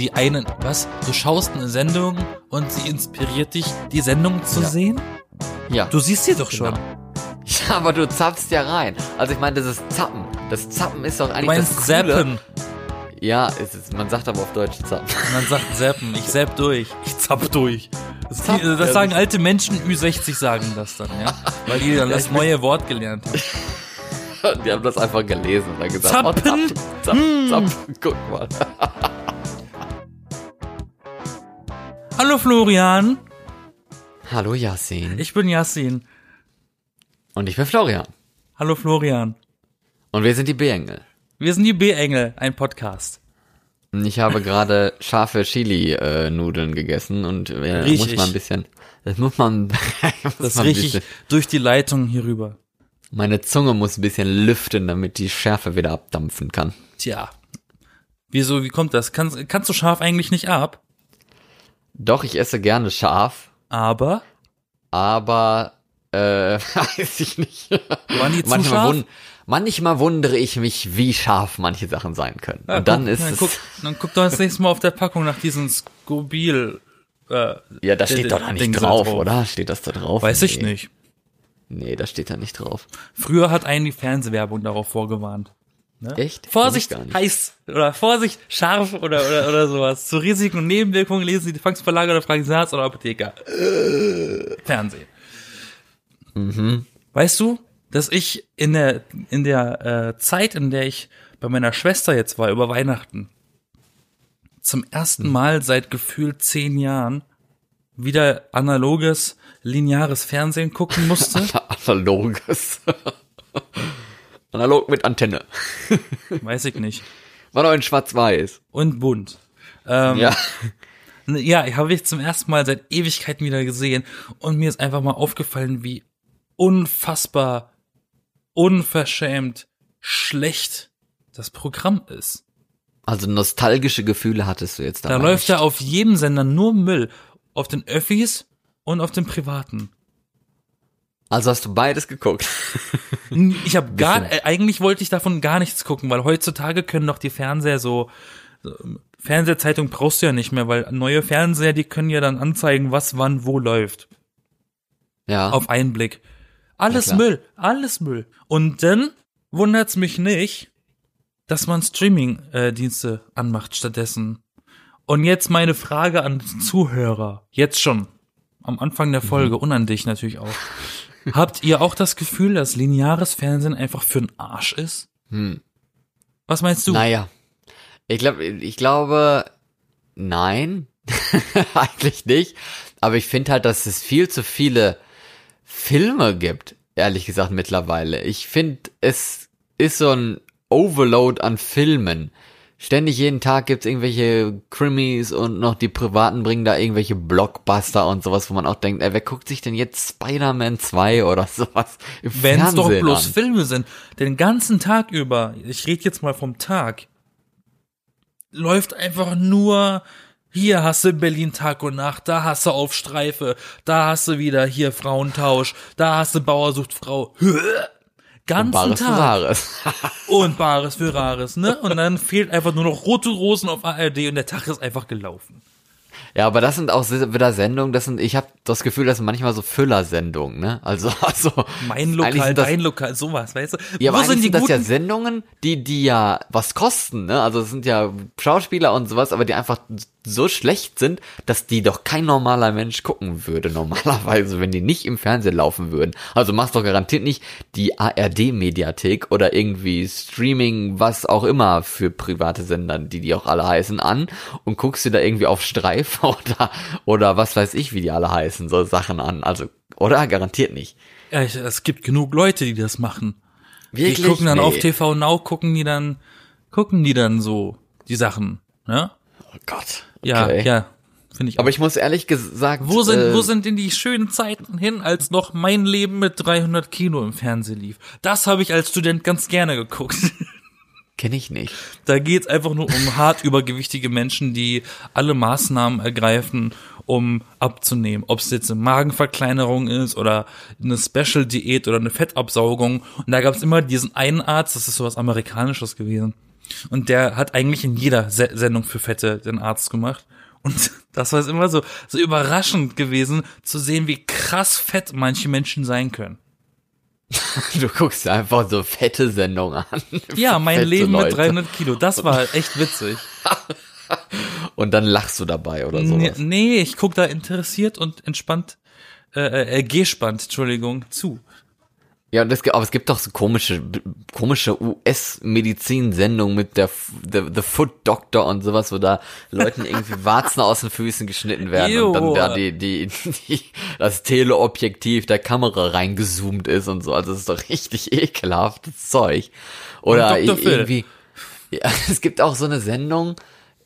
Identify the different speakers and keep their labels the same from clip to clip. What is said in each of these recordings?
Speaker 1: die einen, was? Du schaust eine Sendung und sie inspiriert dich, die Sendung zu
Speaker 2: Ja.
Speaker 1: sehen?
Speaker 2: Ja.
Speaker 1: Du siehst sie doch schon.
Speaker 2: Genau. Ja, aber du zapfst ja rein. Also ich meine, das ist Zappen. Das Zappen ist doch
Speaker 1: Du
Speaker 2: eigentlich
Speaker 1: meinst
Speaker 2: das Coole.
Speaker 1: zappen.
Speaker 2: Ja, es ist, man sagt aber auf Deutsch Zappen.
Speaker 1: Man sagt zappen. Ich zapp durch. Ich zapp durch. Das,
Speaker 2: Zapp,
Speaker 1: das
Speaker 2: ja,
Speaker 1: sagen alte Menschen, Ü60 sagen das dann, ja. Weil die dann
Speaker 2: Ja,
Speaker 1: das neue Wort gelernt haben.
Speaker 2: Die haben das einfach gelesen und dann gesagt,
Speaker 1: Zappen?
Speaker 2: oh, Zappen, Zappen, Zappen, guck mal.
Speaker 1: Hallo Florian.
Speaker 2: Hallo Yasin.
Speaker 1: Ich bin Yassin.
Speaker 2: Und ich bin Florian.
Speaker 1: Hallo Florian.
Speaker 2: Und wir sind die B-Engel.
Speaker 1: Wir sind die B-Engel, ein Podcast.
Speaker 2: Ich habe gerade scharfe Chili-Nudeln gegessen und äh,
Speaker 1: Riech
Speaker 2: muss
Speaker 1: ich.
Speaker 2: mal ein bisschen, das muss man, muss
Speaker 1: Das
Speaker 2: man
Speaker 1: rieche ich durch die Leitung hier rüber.
Speaker 2: meine Zunge muss ein bisschen lüften, damit die Schärfe wieder abdampfen kann.
Speaker 1: Tja. Wieso, wie kommt das? Kannst, kannst du scharf eigentlich nicht ab?
Speaker 2: Doch, ich esse gerne scharf,
Speaker 1: Aber
Speaker 2: aber, äh, weiß ich nicht.
Speaker 1: waren die zu
Speaker 2: manchmal,
Speaker 1: scharf?
Speaker 2: wund, manchmal wundere ich mich, wie scharf manche Sachen sein können.
Speaker 1: Ja,
Speaker 2: und dann
Speaker 1: guck,
Speaker 2: ist
Speaker 1: dann
Speaker 2: es,
Speaker 1: Guck, dann guck doch das nächste Mal auf der Packung nach diesem Skobil. Äh,
Speaker 2: ja, da steht doch da nicht drauf,
Speaker 1: drauf.
Speaker 2: oder? Steht das da drauf?
Speaker 1: weiß ich
Speaker 2: Nee.
Speaker 1: nicht.
Speaker 2: Nee, da steht da nicht drauf.
Speaker 1: Früher hat einen die Fernsehwerbung darauf vorgewarnt.
Speaker 2: Echt?
Speaker 1: Vorsicht, heiß oder Vorsicht, scharf oder, oder, oder sowas. Zu Risiken und Nebenwirkungen lesen Sie die Fangsverlage oder fragen Sie Arzt oder Apotheker. Fernsehen.
Speaker 2: Mhm.
Speaker 1: Weißt du, dass ich in der, in der äh, Zeit, in der ich bei meiner Schwester jetzt war, über Weihnachten, zum ersten
Speaker 2: Hm.
Speaker 1: Mal seit gefühlt zehn Jahren wieder analoges, lineares Fernsehen gucken musste?
Speaker 2: Analoges. Analog mit Antenne.
Speaker 1: Weiß ich nicht.
Speaker 2: War doch in schwarz-weiß.
Speaker 1: Und bunt. Ähm,
Speaker 2: Ja.
Speaker 1: Ja, ich habe ich zum ersten Mal seit Ewigkeiten wieder gesehen und mir ist einfach mal aufgefallen, wie unfassbar, unverschämt schlecht das Programm ist.
Speaker 2: Also nostalgische Gefühle hattest du jetzt
Speaker 1: Da
Speaker 2: dabei
Speaker 1: läuft ja auf jedem Sender nur Müll. Auf den Öffis und auf den privaten.
Speaker 2: Also hast du beides geguckt.
Speaker 1: Ich habe gar, äh, eigentlich wollte ich davon gar nichts gucken, weil heutzutage können doch die Fernseher so, so Fernsehzeitung brauchst du ja nicht mehr, weil neue Fernseher, die können ja dann anzeigen, was wann wo läuft.
Speaker 2: ja.
Speaker 1: auf einen Blick. Alles
Speaker 2: Ja.
Speaker 1: Müll, alles Müll. Und dann wundert's mich nicht, dass man Streaming-Dienste anmacht stattdessen. Und jetzt meine Frage an den Zuhörer, jetzt schon, am Anfang der Folge und an dich natürlich auch. Habt ihr auch das Gefühl, dass lineares Fernsehen einfach für den Arsch ist?
Speaker 2: Hm.
Speaker 1: Was meinst du?
Speaker 2: Naja. Ich glaube, ich glaube, nein. Eigentlich nicht. Aber ich finde halt, dass es viel zu viele Filme gibt, ehrlich gesagt, mittlerweile. Ich finde, es ist so ein Overload an Filmen. Ständig jeden Tag gibt's irgendwelche Krimis und noch die Privaten bringen da irgendwelche Blockbuster und sowas, wo man auch denkt, ey, wer guckt sich denn jetzt Spider-Man 2 oder sowas im
Speaker 1: Wenn es doch
Speaker 2: Fernsehen
Speaker 1: bloß
Speaker 2: an?
Speaker 1: Filme sind, den ganzen Tag über, ich rede jetzt mal vom Tag, läuft einfach nur, hier hast du Berlin Tag und Nacht, da hast du auf Streife, da hast du wieder hier Frauentausch, da hast du Bauer sucht Frau. Ganzen
Speaker 2: Bares für
Speaker 1: Tag.
Speaker 2: Wahres.
Speaker 1: Und Bares für Rares, ne? Und dann fehlt einfach nur noch rote Rosen auf ARD und der Tag ist einfach gelaufen.
Speaker 2: Ja, aber das sind auch wieder Sendungen, das sind, ich habe das Gefühl, das sind manchmal so Füller-Sendungen, ne? Also, also
Speaker 1: Mein Lokal,
Speaker 2: das,
Speaker 1: dein Lokal, sowas, weißt du?
Speaker 2: Ja, aber
Speaker 1: Wo
Speaker 2: eigentlich
Speaker 1: sind die
Speaker 2: sind das ja
Speaker 1: guten?
Speaker 2: Sendungen, die, die ja was kosten, ne? Also es sind ja Schauspieler und sowas, aber die einfach so schlecht sind, dass die doch kein normaler Mensch gucken würde, normalerweise, wenn die nicht im Fernsehen laufen würden. Also machst doch garantiert nicht die ARD-Mediathek oder irgendwie Streaming, was auch immer für private Sender, die die auch alle heißen, an und guckst dir da irgendwie auf Streif oder, oder was weiß ich, wie die alle heißen, so Sachen an. Also, oder? Garantiert nicht.
Speaker 1: Ja, es gibt genug Leute, die das machen.
Speaker 2: Wirklich?
Speaker 1: Die gucken dann
Speaker 2: Nee.
Speaker 1: auf TV Now, gucken die dann, gucken die dann so die Sachen, ne?
Speaker 2: Oh Gott.
Speaker 1: Ja,
Speaker 2: Okay.
Speaker 1: ja, finde ich.
Speaker 2: Aber
Speaker 1: auch.
Speaker 2: ich muss ehrlich gesagt.
Speaker 1: wo sind,
Speaker 2: äh,
Speaker 1: wo sind denn die schönen Zeiten hin, als noch mein Leben mit 300 Kino im Fernsehen lief? Das habe ich als Student ganz gerne geguckt.
Speaker 2: Kenn ich nicht.
Speaker 1: Da geht's einfach nur um hart übergewichtige Menschen, die alle Maßnahmen ergreifen, um abzunehmen. Ob es jetzt eine Magenverkleinerung ist oder eine Special-Diät oder eine Fettabsaugung. Und da gab's immer diesen einen Arzt, das ist sowas Amerikanisches gewesen. Und der hat eigentlich in jeder Se Sendung für Fette den Arzt gemacht. Und das war immer so, so überraschend gewesen, zu sehen, wie krass fett manche Menschen sein können.
Speaker 2: Du guckst einfach so fette Sendungen an.
Speaker 1: Ja, mein
Speaker 2: Fette
Speaker 1: Leben
Speaker 2: Leute.
Speaker 1: mit 300 Kilo, das war halt echt witzig.
Speaker 2: Und dann lachst du dabei oder
Speaker 1: Nee,
Speaker 2: sowas.
Speaker 1: nee, ich guck da interessiert und entspannt, äh, äh, gespannt, Entschuldigung, zu.
Speaker 2: Ja, gibt, aber es gibt doch so komische, komische US-Medizin-Sendungen mit der, the, the Foot Doctor und sowas, wo da Leuten irgendwie Warzen aus den Füßen geschnitten werden und dann
Speaker 1: Ew.
Speaker 2: da die, die, die, das Teleobjektiv der Kamera reingezoomt ist und so. Also das ist doch richtig ekelhaftes Zeug. Oder irgendwie, ja, es gibt auch so eine Sendung,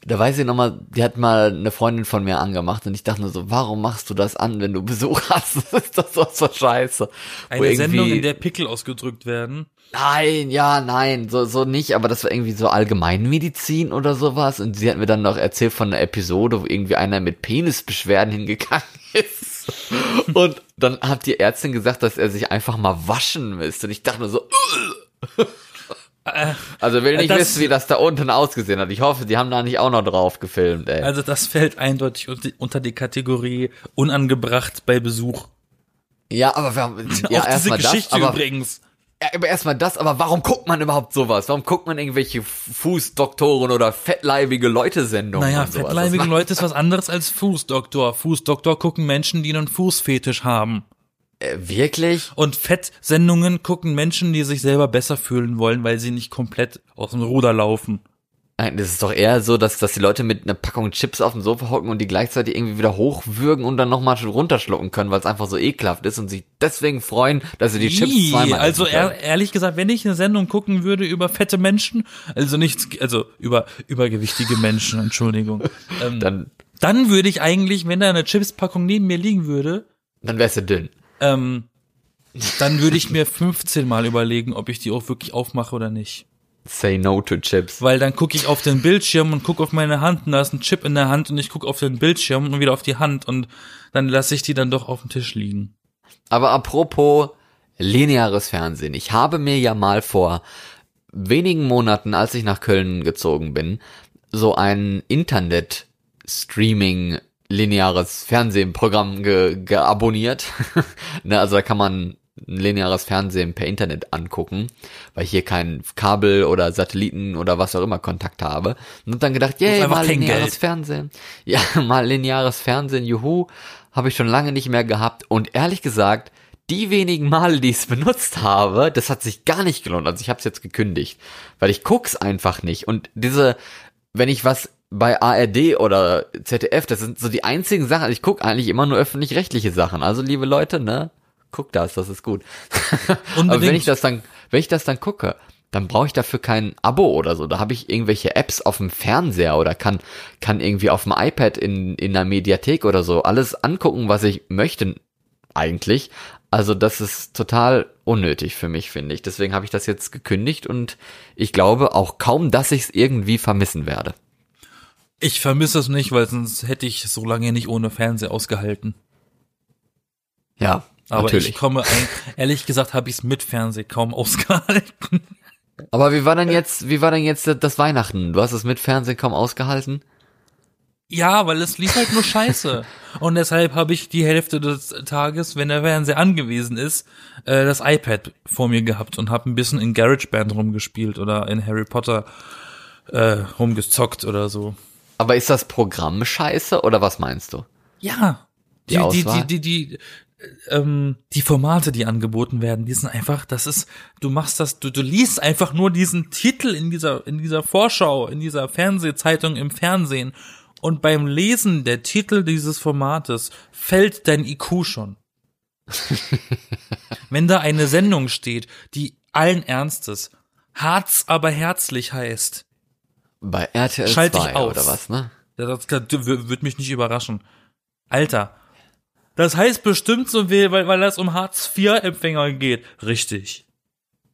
Speaker 2: da weiß ich noch mal, die hat mal eine Freundin von mir angemacht und ich dachte nur so, warum machst du das an, wenn du Besuch hast? Das ist doch so, scheiße.
Speaker 1: Eine Sendung, in der Pickel ausgedrückt werden.
Speaker 2: Nein, ja, nein, so, so nicht, aber das war irgendwie so Allgemeinmedizin oder sowas. Und sie hat mir dann noch erzählt von einer Episode, wo irgendwie einer mit Penisbeschwerden hingegangen ist. Und dann hat die Ärztin gesagt, dass er sich einfach mal waschen müsste. Und ich dachte nur so, "Ugh." Also will nicht
Speaker 1: das-
Speaker 2: wissen, wie das da unten ausgesehen hat. Ich hoffe, die haben da nicht auch noch drauf gefilmt, ey.
Speaker 1: Also das fällt eindeutig unter- die Kategorie unangebracht bei Besuch.
Speaker 2: ja, aber wir haben, ja,
Speaker 1: Auch diese
Speaker 2: erstmal das,
Speaker 1: Geschichte
Speaker 2: aber
Speaker 1: übrigens.
Speaker 2: Ja, aber erstmal das, aber warum guckt man überhaupt sowas? Warum guckt man irgendwelche Fußdoktoren oder fettleibige Leute-Sendungen?
Speaker 1: Naja, fettleibige
Speaker 2: Das
Speaker 1: Leute ist was anderes als Fußdoktor. Fußdoktor gucken Menschen, die einen Fußfetisch haben.
Speaker 2: Äh, wirklich?
Speaker 1: Und Fettsendungen gucken Menschen, die sich selber besser fühlen wollen, weil sie nicht komplett aus dem Ruder laufen.
Speaker 2: Nein, das ist doch eher so, dass, dass die Leute mit einer Packung Chips auf dem Sofa hocken und die gleichzeitig irgendwie wieder hochwürgen und dann nochmal schon runterschlucken können, weil es einfach so ekelhaft ist und sich deswegen freuen, dass sie die Chips
Speaker 1: Ih,
Speaker 2: zweimal
Speaker 1: also ehr, ehrlich gesagt, wenn ich eine Sendung gucken würde über fette Menschen, also nichts, also über übergewichtige Menschen, Entschuldigung, ähm, dann,
Speaker 2: Dann,
Speaker 1: würde ich eigentlich, wenn da eine Chipspackung neben mir liegen würde,
Speaker 2: dann wärst du dünn.
Speaker 1: Ähm, dann würde ich mir 15 Mal überlegen, ob ich die auch wirklich aufmache oder nicht.
Speaker 2: Say no to Chips.
Speaker 1: Weil dann gucke ich auf den Bildschirm und gucke auf meine Hand und da ist ein Chip in der Hand und ich gucke auf den Bildschirm und wieder auf die Hand und dann lasse ich die dann doch auf dem Tisch liegen.
Speaker 2: Aber apropos lineares Fernsehen. Ich habe mir ja mal vor wenigen Monaten, als ich nach Köln gezogen bin, so ein Internet-Streaming lineares Fernsehprogramm ge geabonniert. ne, also da kann man ein lineares Fernsehen per Internet angucken, weil ich hier kein Kabel oder Satelliten oder was auch immer Kontakt habe. Und dann gedacht, yay, mal lineares
Speaker 1: Geld.
Speaker 2: Fernsehen. Ja, mal lineares Fernsehen, juhu, habe ich schon lange nicht mehr gehabt. Und ehrlich gesagt, die wenigen Male, die ich es benutzt habe, das hat sich gar nicht gelohnt. Also ich habe es jetzt gekündigt, weil ich guck's einfach nicht. Und diese, wenn ich was bei ARD oder ZDF, das sind so die einzigen Sachen. Ich guck eigentlich immer nur öffentlich-rechtliche Sachen. Also liebe Leute, ne, guck das, das ist gut. Aber wenn
Speaker 1: Unbedingt.
Speaker 2: ich das dann, wenn ich das dann gucke, dann brauche ich dafür kein Abo oder so. Da habe ich irgendwelche Apps auf dem Fernseher oder kann kann irgendwie auf dem iPad in in der Mediathek oder so alles angucken, was ich möchte eigentlich. Also das ist total unnötig für mich, finde ich. Deswegen habe ich das jetzt gekündigt und ich glaube auch kaum, dass ich es irgendwie vermissen werde.
Speaker 1: Ich vermisse es nicht, weil sonst hätte ich so lange nicht ohne Fernseher ausgehalten.
Speaker 2: Ja,
Speaker 1: Aber
Speaker 2: natürlich.
Speaker 1: ich komme, ehrlich gesagt, habe ich es mit Fernseh kaum ausgehalten.
Speaker 2: Aber wie war denn jetzt, wie war denn jetzt das Weihnachten? Du hast es mit Fernsehen kaum ausgehalten?
Speaker 1: Ja, weil es lief halt nur Scheiße. Und deshalb habe ich die Hälfte des Tages, wenn der Fernseher angewiesen ist, äh, das iPad vor mir gehabt und habe ein bisschen in GarageBand rumgespielt oder in Harry Potter äh, rumgezockt oder so.
Speaker 2: Aber ist das Programm scheiße oder was meinst du?
Speaker 1: Ja.
Speaker 2: Die
Speaker 1: Die, die, die, die, die, ähm, die Formate, die angeboten werden, die sind einfach, das ist, du machst das, du, du liest einfach nur diesen Titel in dieser, in dieser Vorschau, in dieser Fernsehzeitung im Fernsehen. Und beim Lesen der Titel dieses Formates fällt dein IQ schon. Wenn da eine Sendung steht, die allen Ernstes Harz aber herzlich heißt,
Speaker 2: Bei RTL
Speaker 1: Schalte ich
Speaker 2: 2
Speaker 1: aus.
Speaker 2: oder was, ne?
Speaker 1: das wird mich nicht überraschen. Alter, das heißt bestimmt so, weil, weil das um Hartz-IV-Empfänger geht. Richtig.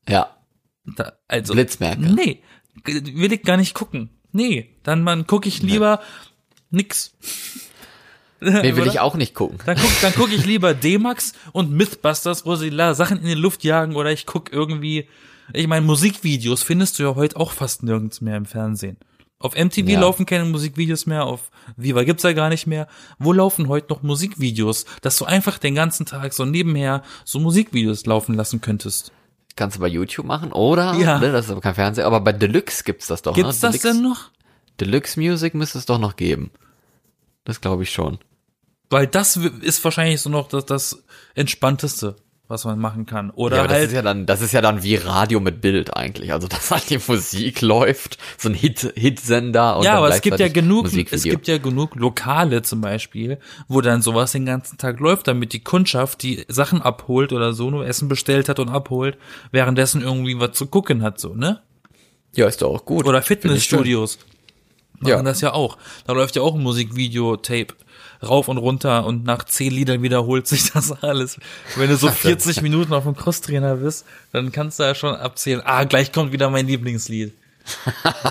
Speaker 2: Ja,
Speaker 1: Da, also,
Speaker 2: Blitzmerke.
Speaker 1: nee, will ich gar nicht gucken. Nee, dann man gucke ich lieber nix.
Speaker 2: Nee, will ich auch nicht gucken.
Speaker 1: Dann guck, dann guck ich lieber D-Max und Mythbusters, wo sie Sachen in die Luft jagen oder ich guck irgendwie Ich meine, Musikvideos findest du ja heute auch fast nirgends mehr im Fernsehen. Auf MTV
Speaker 2: Ja.
Speaker 1: laufen keine Musikvideos mehr, auf Viva gibt's ja gar nicht mehr. Wo laufen heute noch Musikvideos, dass du einfach den ganzen Tag so nebenher so Musikvideos laufen lassen könntest?
Speaker 2: Kannst du bei YouTube machen oder,
Speaker 1: Ja.
Speaker 2: ne, das ist aber kein Fernseher, aber bei Deluxe gibt's das doch,
Speaker 1: Gibt's
Speaker 2: ne?
Speaker 1: das
Speaker 2: Deluxe,
Speaker 1: denn noch?
Speaker 2: Deluxe Music müsste es doch noch geben. Das glaube ich schon.
Speaker 1: Weil das ist wahrscheinlich so noch das, das Entspannteste, was man machen kann. Oder
Speaker 2: ja, aber das
Speaker 1: halt
Speaker 2: ist ja dann, das ist ja dann wie Radio mit Bild eigentlich. Also, dass halt die Musik läuft, so ein Hit, Hitsender und
Speaker 1: ja, aber es gibt ja genug, es gibt ja genug Lokale zum Beispiel, wo dann sowas den ganzen Tag läuft, damit die Kundschaft die Sachen abholt oder so, nur Essen bestellt hat und abholt, währenddessen irgendwie was zu gucken hat, so, ne?
Speaker 2: ja, ist doch auch gut.
Speaker 1: Oder. Fitnessstudios machen
Speaker 2: Ja.
Speaker 1: das ja auch. Da läuft ja auch ein Musikvideo-Tape rauf und runter und nach zehn Liedern wiederholt sich das alles. Wenn du so 40 Minuten auf dem Crosstrainer bist, dann kannst du ja schon abzählen, ah, gleich kommt wieder mein Lieblingslied.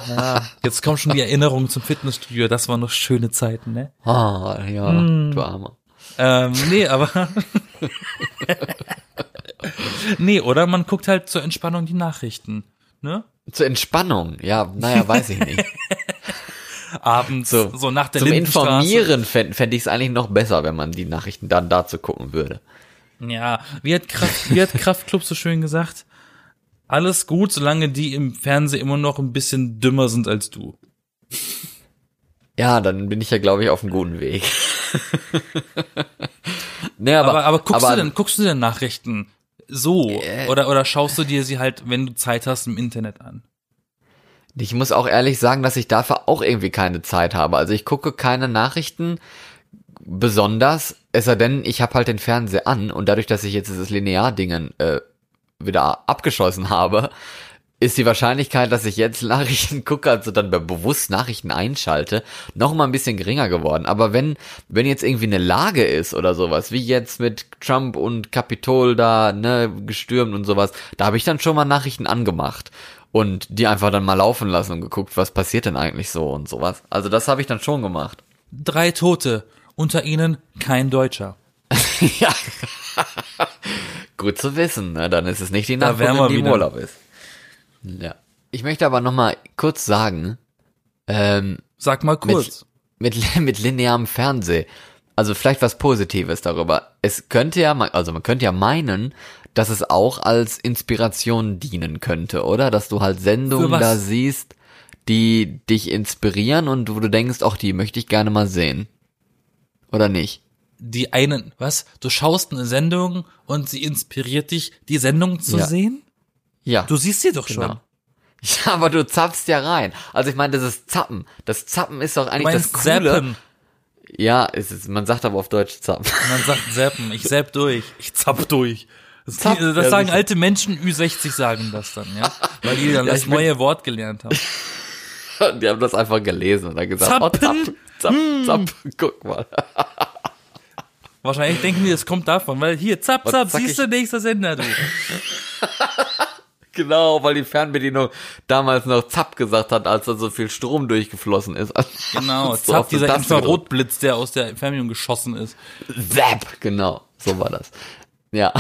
Speaker 1: Ja, jetzt kommen schon die Erinnerungen zum Fitnessstudio, das waren noch schöne Zeiten, ne?
Speaker 2: Ah, ja,
Speaker 1: Hm.
Speaker 2: du Armer.
Speaker 1: Ähm, nee, aber. nee, oder man guckt halt zur Entspannung die Nachrichten. Ne?
Speaker 2: Zur Entspannung, ja, naja, weiß ich nicht.
Speaker 1: Abends, so,
Speaker 2: So,
Speaker 1: nach der
Speaker 2: Zum. Informieren fände fänd ich es eigentlich noch besser, wenn man die Nachrichten dann dazu gucken würde.
Speaker 1: Ja, wie hat, Kraft, wie hat Kraftklub so schön gesagt? Alles gut, solange die im Fernsehen immer noch ein bisschen dümmer sind als du.
Speaker 2: Ja, dann bin ich ja, glaube ich, auf einem guten Weg. nee, aber,
Speaker 1: Aber, aber, guckst
Speaker 2: aber,
Speaker 1: du denn, guckst du denn Nachrichten so?
Speaker 2: Äh.
Speaker 1: Oder, oder schaust du dir sie halt, wenn du Zeit hast, im Internet an?
Speaker 2: Ich muss auch ehrlich sagen, dass ich dafür auch irgendwie keine Zeit habe. Also ich gucke keine Nachrichten besonders, es sei denn, ich habe halt den Fernseher an und dadurch, dass ich jetzt dieses Linear-Dingen äh, wieder abgeschossen habe, ist die Wahrscheinlichkeit, dass ich jetzt Nachrichten gucke, also dann be- bewusst Nachrichten einschalte, noch mal ein bisschen geringer geworden. Aber wenn, wenn jetzt irgendwie eine Lage ist oder sowas, wie jetzt mit Trump und Kapitol da, ne, gestürmt und sowas, da habe ich dann schon mal Nachrichten angemacht und die einfach dann mal laufen lassen und geguckt, was passiert denn eigentlich so und sowas. Also das habe ich dann schon gemacht.
Speaker 1: Drei Tote, unter ihnen kein Deutscher.
Speaker 2: ja. Gut zu wissen, ne? Dann ist es nicht die
Speaker 1: wir
Speaker 2: die im. Urlaub ist. Ja. Ich möchte aber noch mal kurz sagen, ähm,
Speaker 1: Sag mal kurz.
Speaker 2: mit, mit linearem Fernseh. Also vielleicht was Positives darüber. Es könnte ja, also man könnte ja meinen, dass es auch als Inspiration dienen könnte, oder? Dass du halt Sendungen da siehst, die dich inspirieren und wo du denkst, auch die möchte ich gerne mal sehen. Oder nicht?
Speaker 1: die einen, was? Du schaust eine Sendung und sie inspiriert dich, die Sendung zu
Speaker 2: Ja.
Speaker 1: sehen?
Speaker 2: Ja.
Speaker 1: Du siehst sie doch schon.
Speaker 2: Genau. Ja, aber du zappst ja rein. Also ich meine, das ist Zappen. Das Zappen ist doch eigentlich das Coole.
Speaker 1: zappen.
Speaker 2: Ja, es ist, man sagt aber auf Deutsch Zappen.
Speaker 1: Man sagt zappen. Ich zapp durch. Ich zapp durch. Das,
Speaker 2: Zapp,
Speaker 1: das
Speaker 2: ja,
Speaker 1: sagen alte Menschen, Ü60 sagen das dann, ja? Weil die dann
Speaker 2: Ja,
Speaker 1: das
Speaker 2: ich
Speaker 1: neue Wort gelernt haben.
Speaker 2: Die haben das einfach gelesen und dann gesagt,
Speaker 1: Zappen.
Speaker 2: oh, zapp, zapp, zapp, guck mal.
Speaker 1: Wahrscheinlich denken die, es kommt davon, weil hier, zapp,
Speaker 2: Was
Speaker 1: zapp, siehst du, nächster Sender, du.
Speaker 2: Genau, weil die Fernbedienung damals noch Zapp gesagt hat, als da so viel Strom durchgeflossen ist.
Speaker 1: Genau,
Speaker 2: So auf
Speaker 1: zapp,
Speaker 2: die
Speaker 1: dieser. Infrarotblitz, der aus der Fernbedienung geschossen ist.
Speaker 2: Zap, genau, so war das. Ja.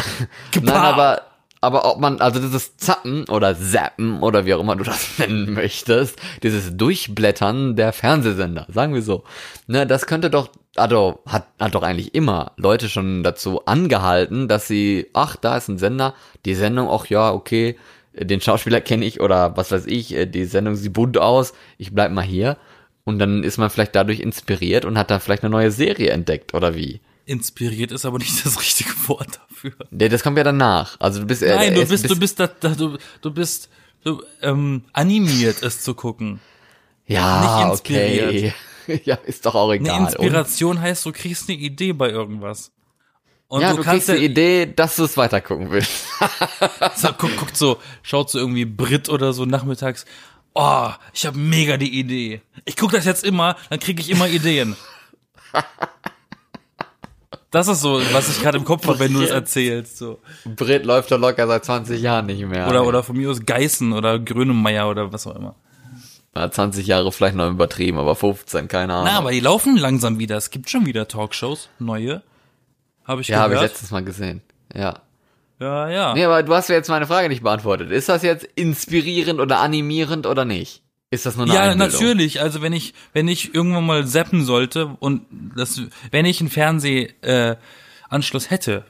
Speaker 2: Nein, aber, aber ob man, also dieses Zappen oder Zappen oder wie auch immer du das nennen möchtest, dieses Durchblättern der Fernsehsender, sagen wir so, ne, das könnte doch, also hat, hat doch eigentlich immer Leute schon dazu angehalten, dass sie, ach, da ist ein Sender, die Sendung, ach ja, okay, den Schauspieler kenne ich oder was weiß ich, äh, die Sendung sieht bunt aus, ich bleib mal hier. Und dann ist man vielleicht dadurch inspiriert und hat da vielleicht eine neue Serie entdeckt, oder wie?
Speaker 1: Inspiriert ist aber nicht das richtige Wort dafür.
Speaker 2: Nee, das kommt ja danach. Also du bist äh,
Speaker 1: Nein, du
Speaker 2: es-
Speaker 1: bist, du bist da, da du, du bist du, ähm, animiert, es zu gucken.
Speaker 2: ja
Speaker 1: nicht inspiriert.
Speaker 2: okay. ja, ist doch auch
Speaker 1: Eine
Speaker 2: egal.
Speaker 1: Inspiration heißt, du kriegst eine Idee bei irgendwas. Und
Speaker 2: Und, ja,
Speaker 1: du,
Speaker 2: du,
Speaker 1: kannst
Speaker 2: kriegst
Speaker 1: ja,
Speaker 2: die Idee, dass du es weitergucken willst.
Speaker 1: so, guck, guckt so, schaut so irgendwie Brit oder so nachmittags. Oh, ich habe mega die Idee. Ich guck das jetzt immer, dann kriege ich immer Ideen. Das ist so, was ich gerade im Kopf habe, wenn du es erzählst. So.
Speaker 2: Brit läuft doch locker seit 20 Jahren nicht mehr.
Speaker 1: Oder, oder von mir aus Geißen oder Grönemeyer oder was auch immer.
Speaker 2: Ja, 20 Jahre vielleicht noch übertrieben, aber 15, keine Ahnung.
Speaker 1: Na, aber die laufen langsam wieder. Es gibt schon wieder Talkshows, neue. Habe ich
Speaker 2: ja, habe ich
Speaker 1: gehört.
Speaker 2: letztes Mal gesehen. Ja.
Speaker 1: Ja, ja.
Speaker 2: Nee, aber du hast ja jetzt meine Frage nicht beantwortet. Ist das jetzt inspirierend oder animierend oder nicht? Ist das nur eine
Speaker 1: Ja,
Speaker 2: Einbildung?
Speaker 1: natürlich. Also wenn ich, wenn ich irgendwann mal zappen sollte und das, wenn ich einen Fernsehanschluss äh, Anschluss hätte,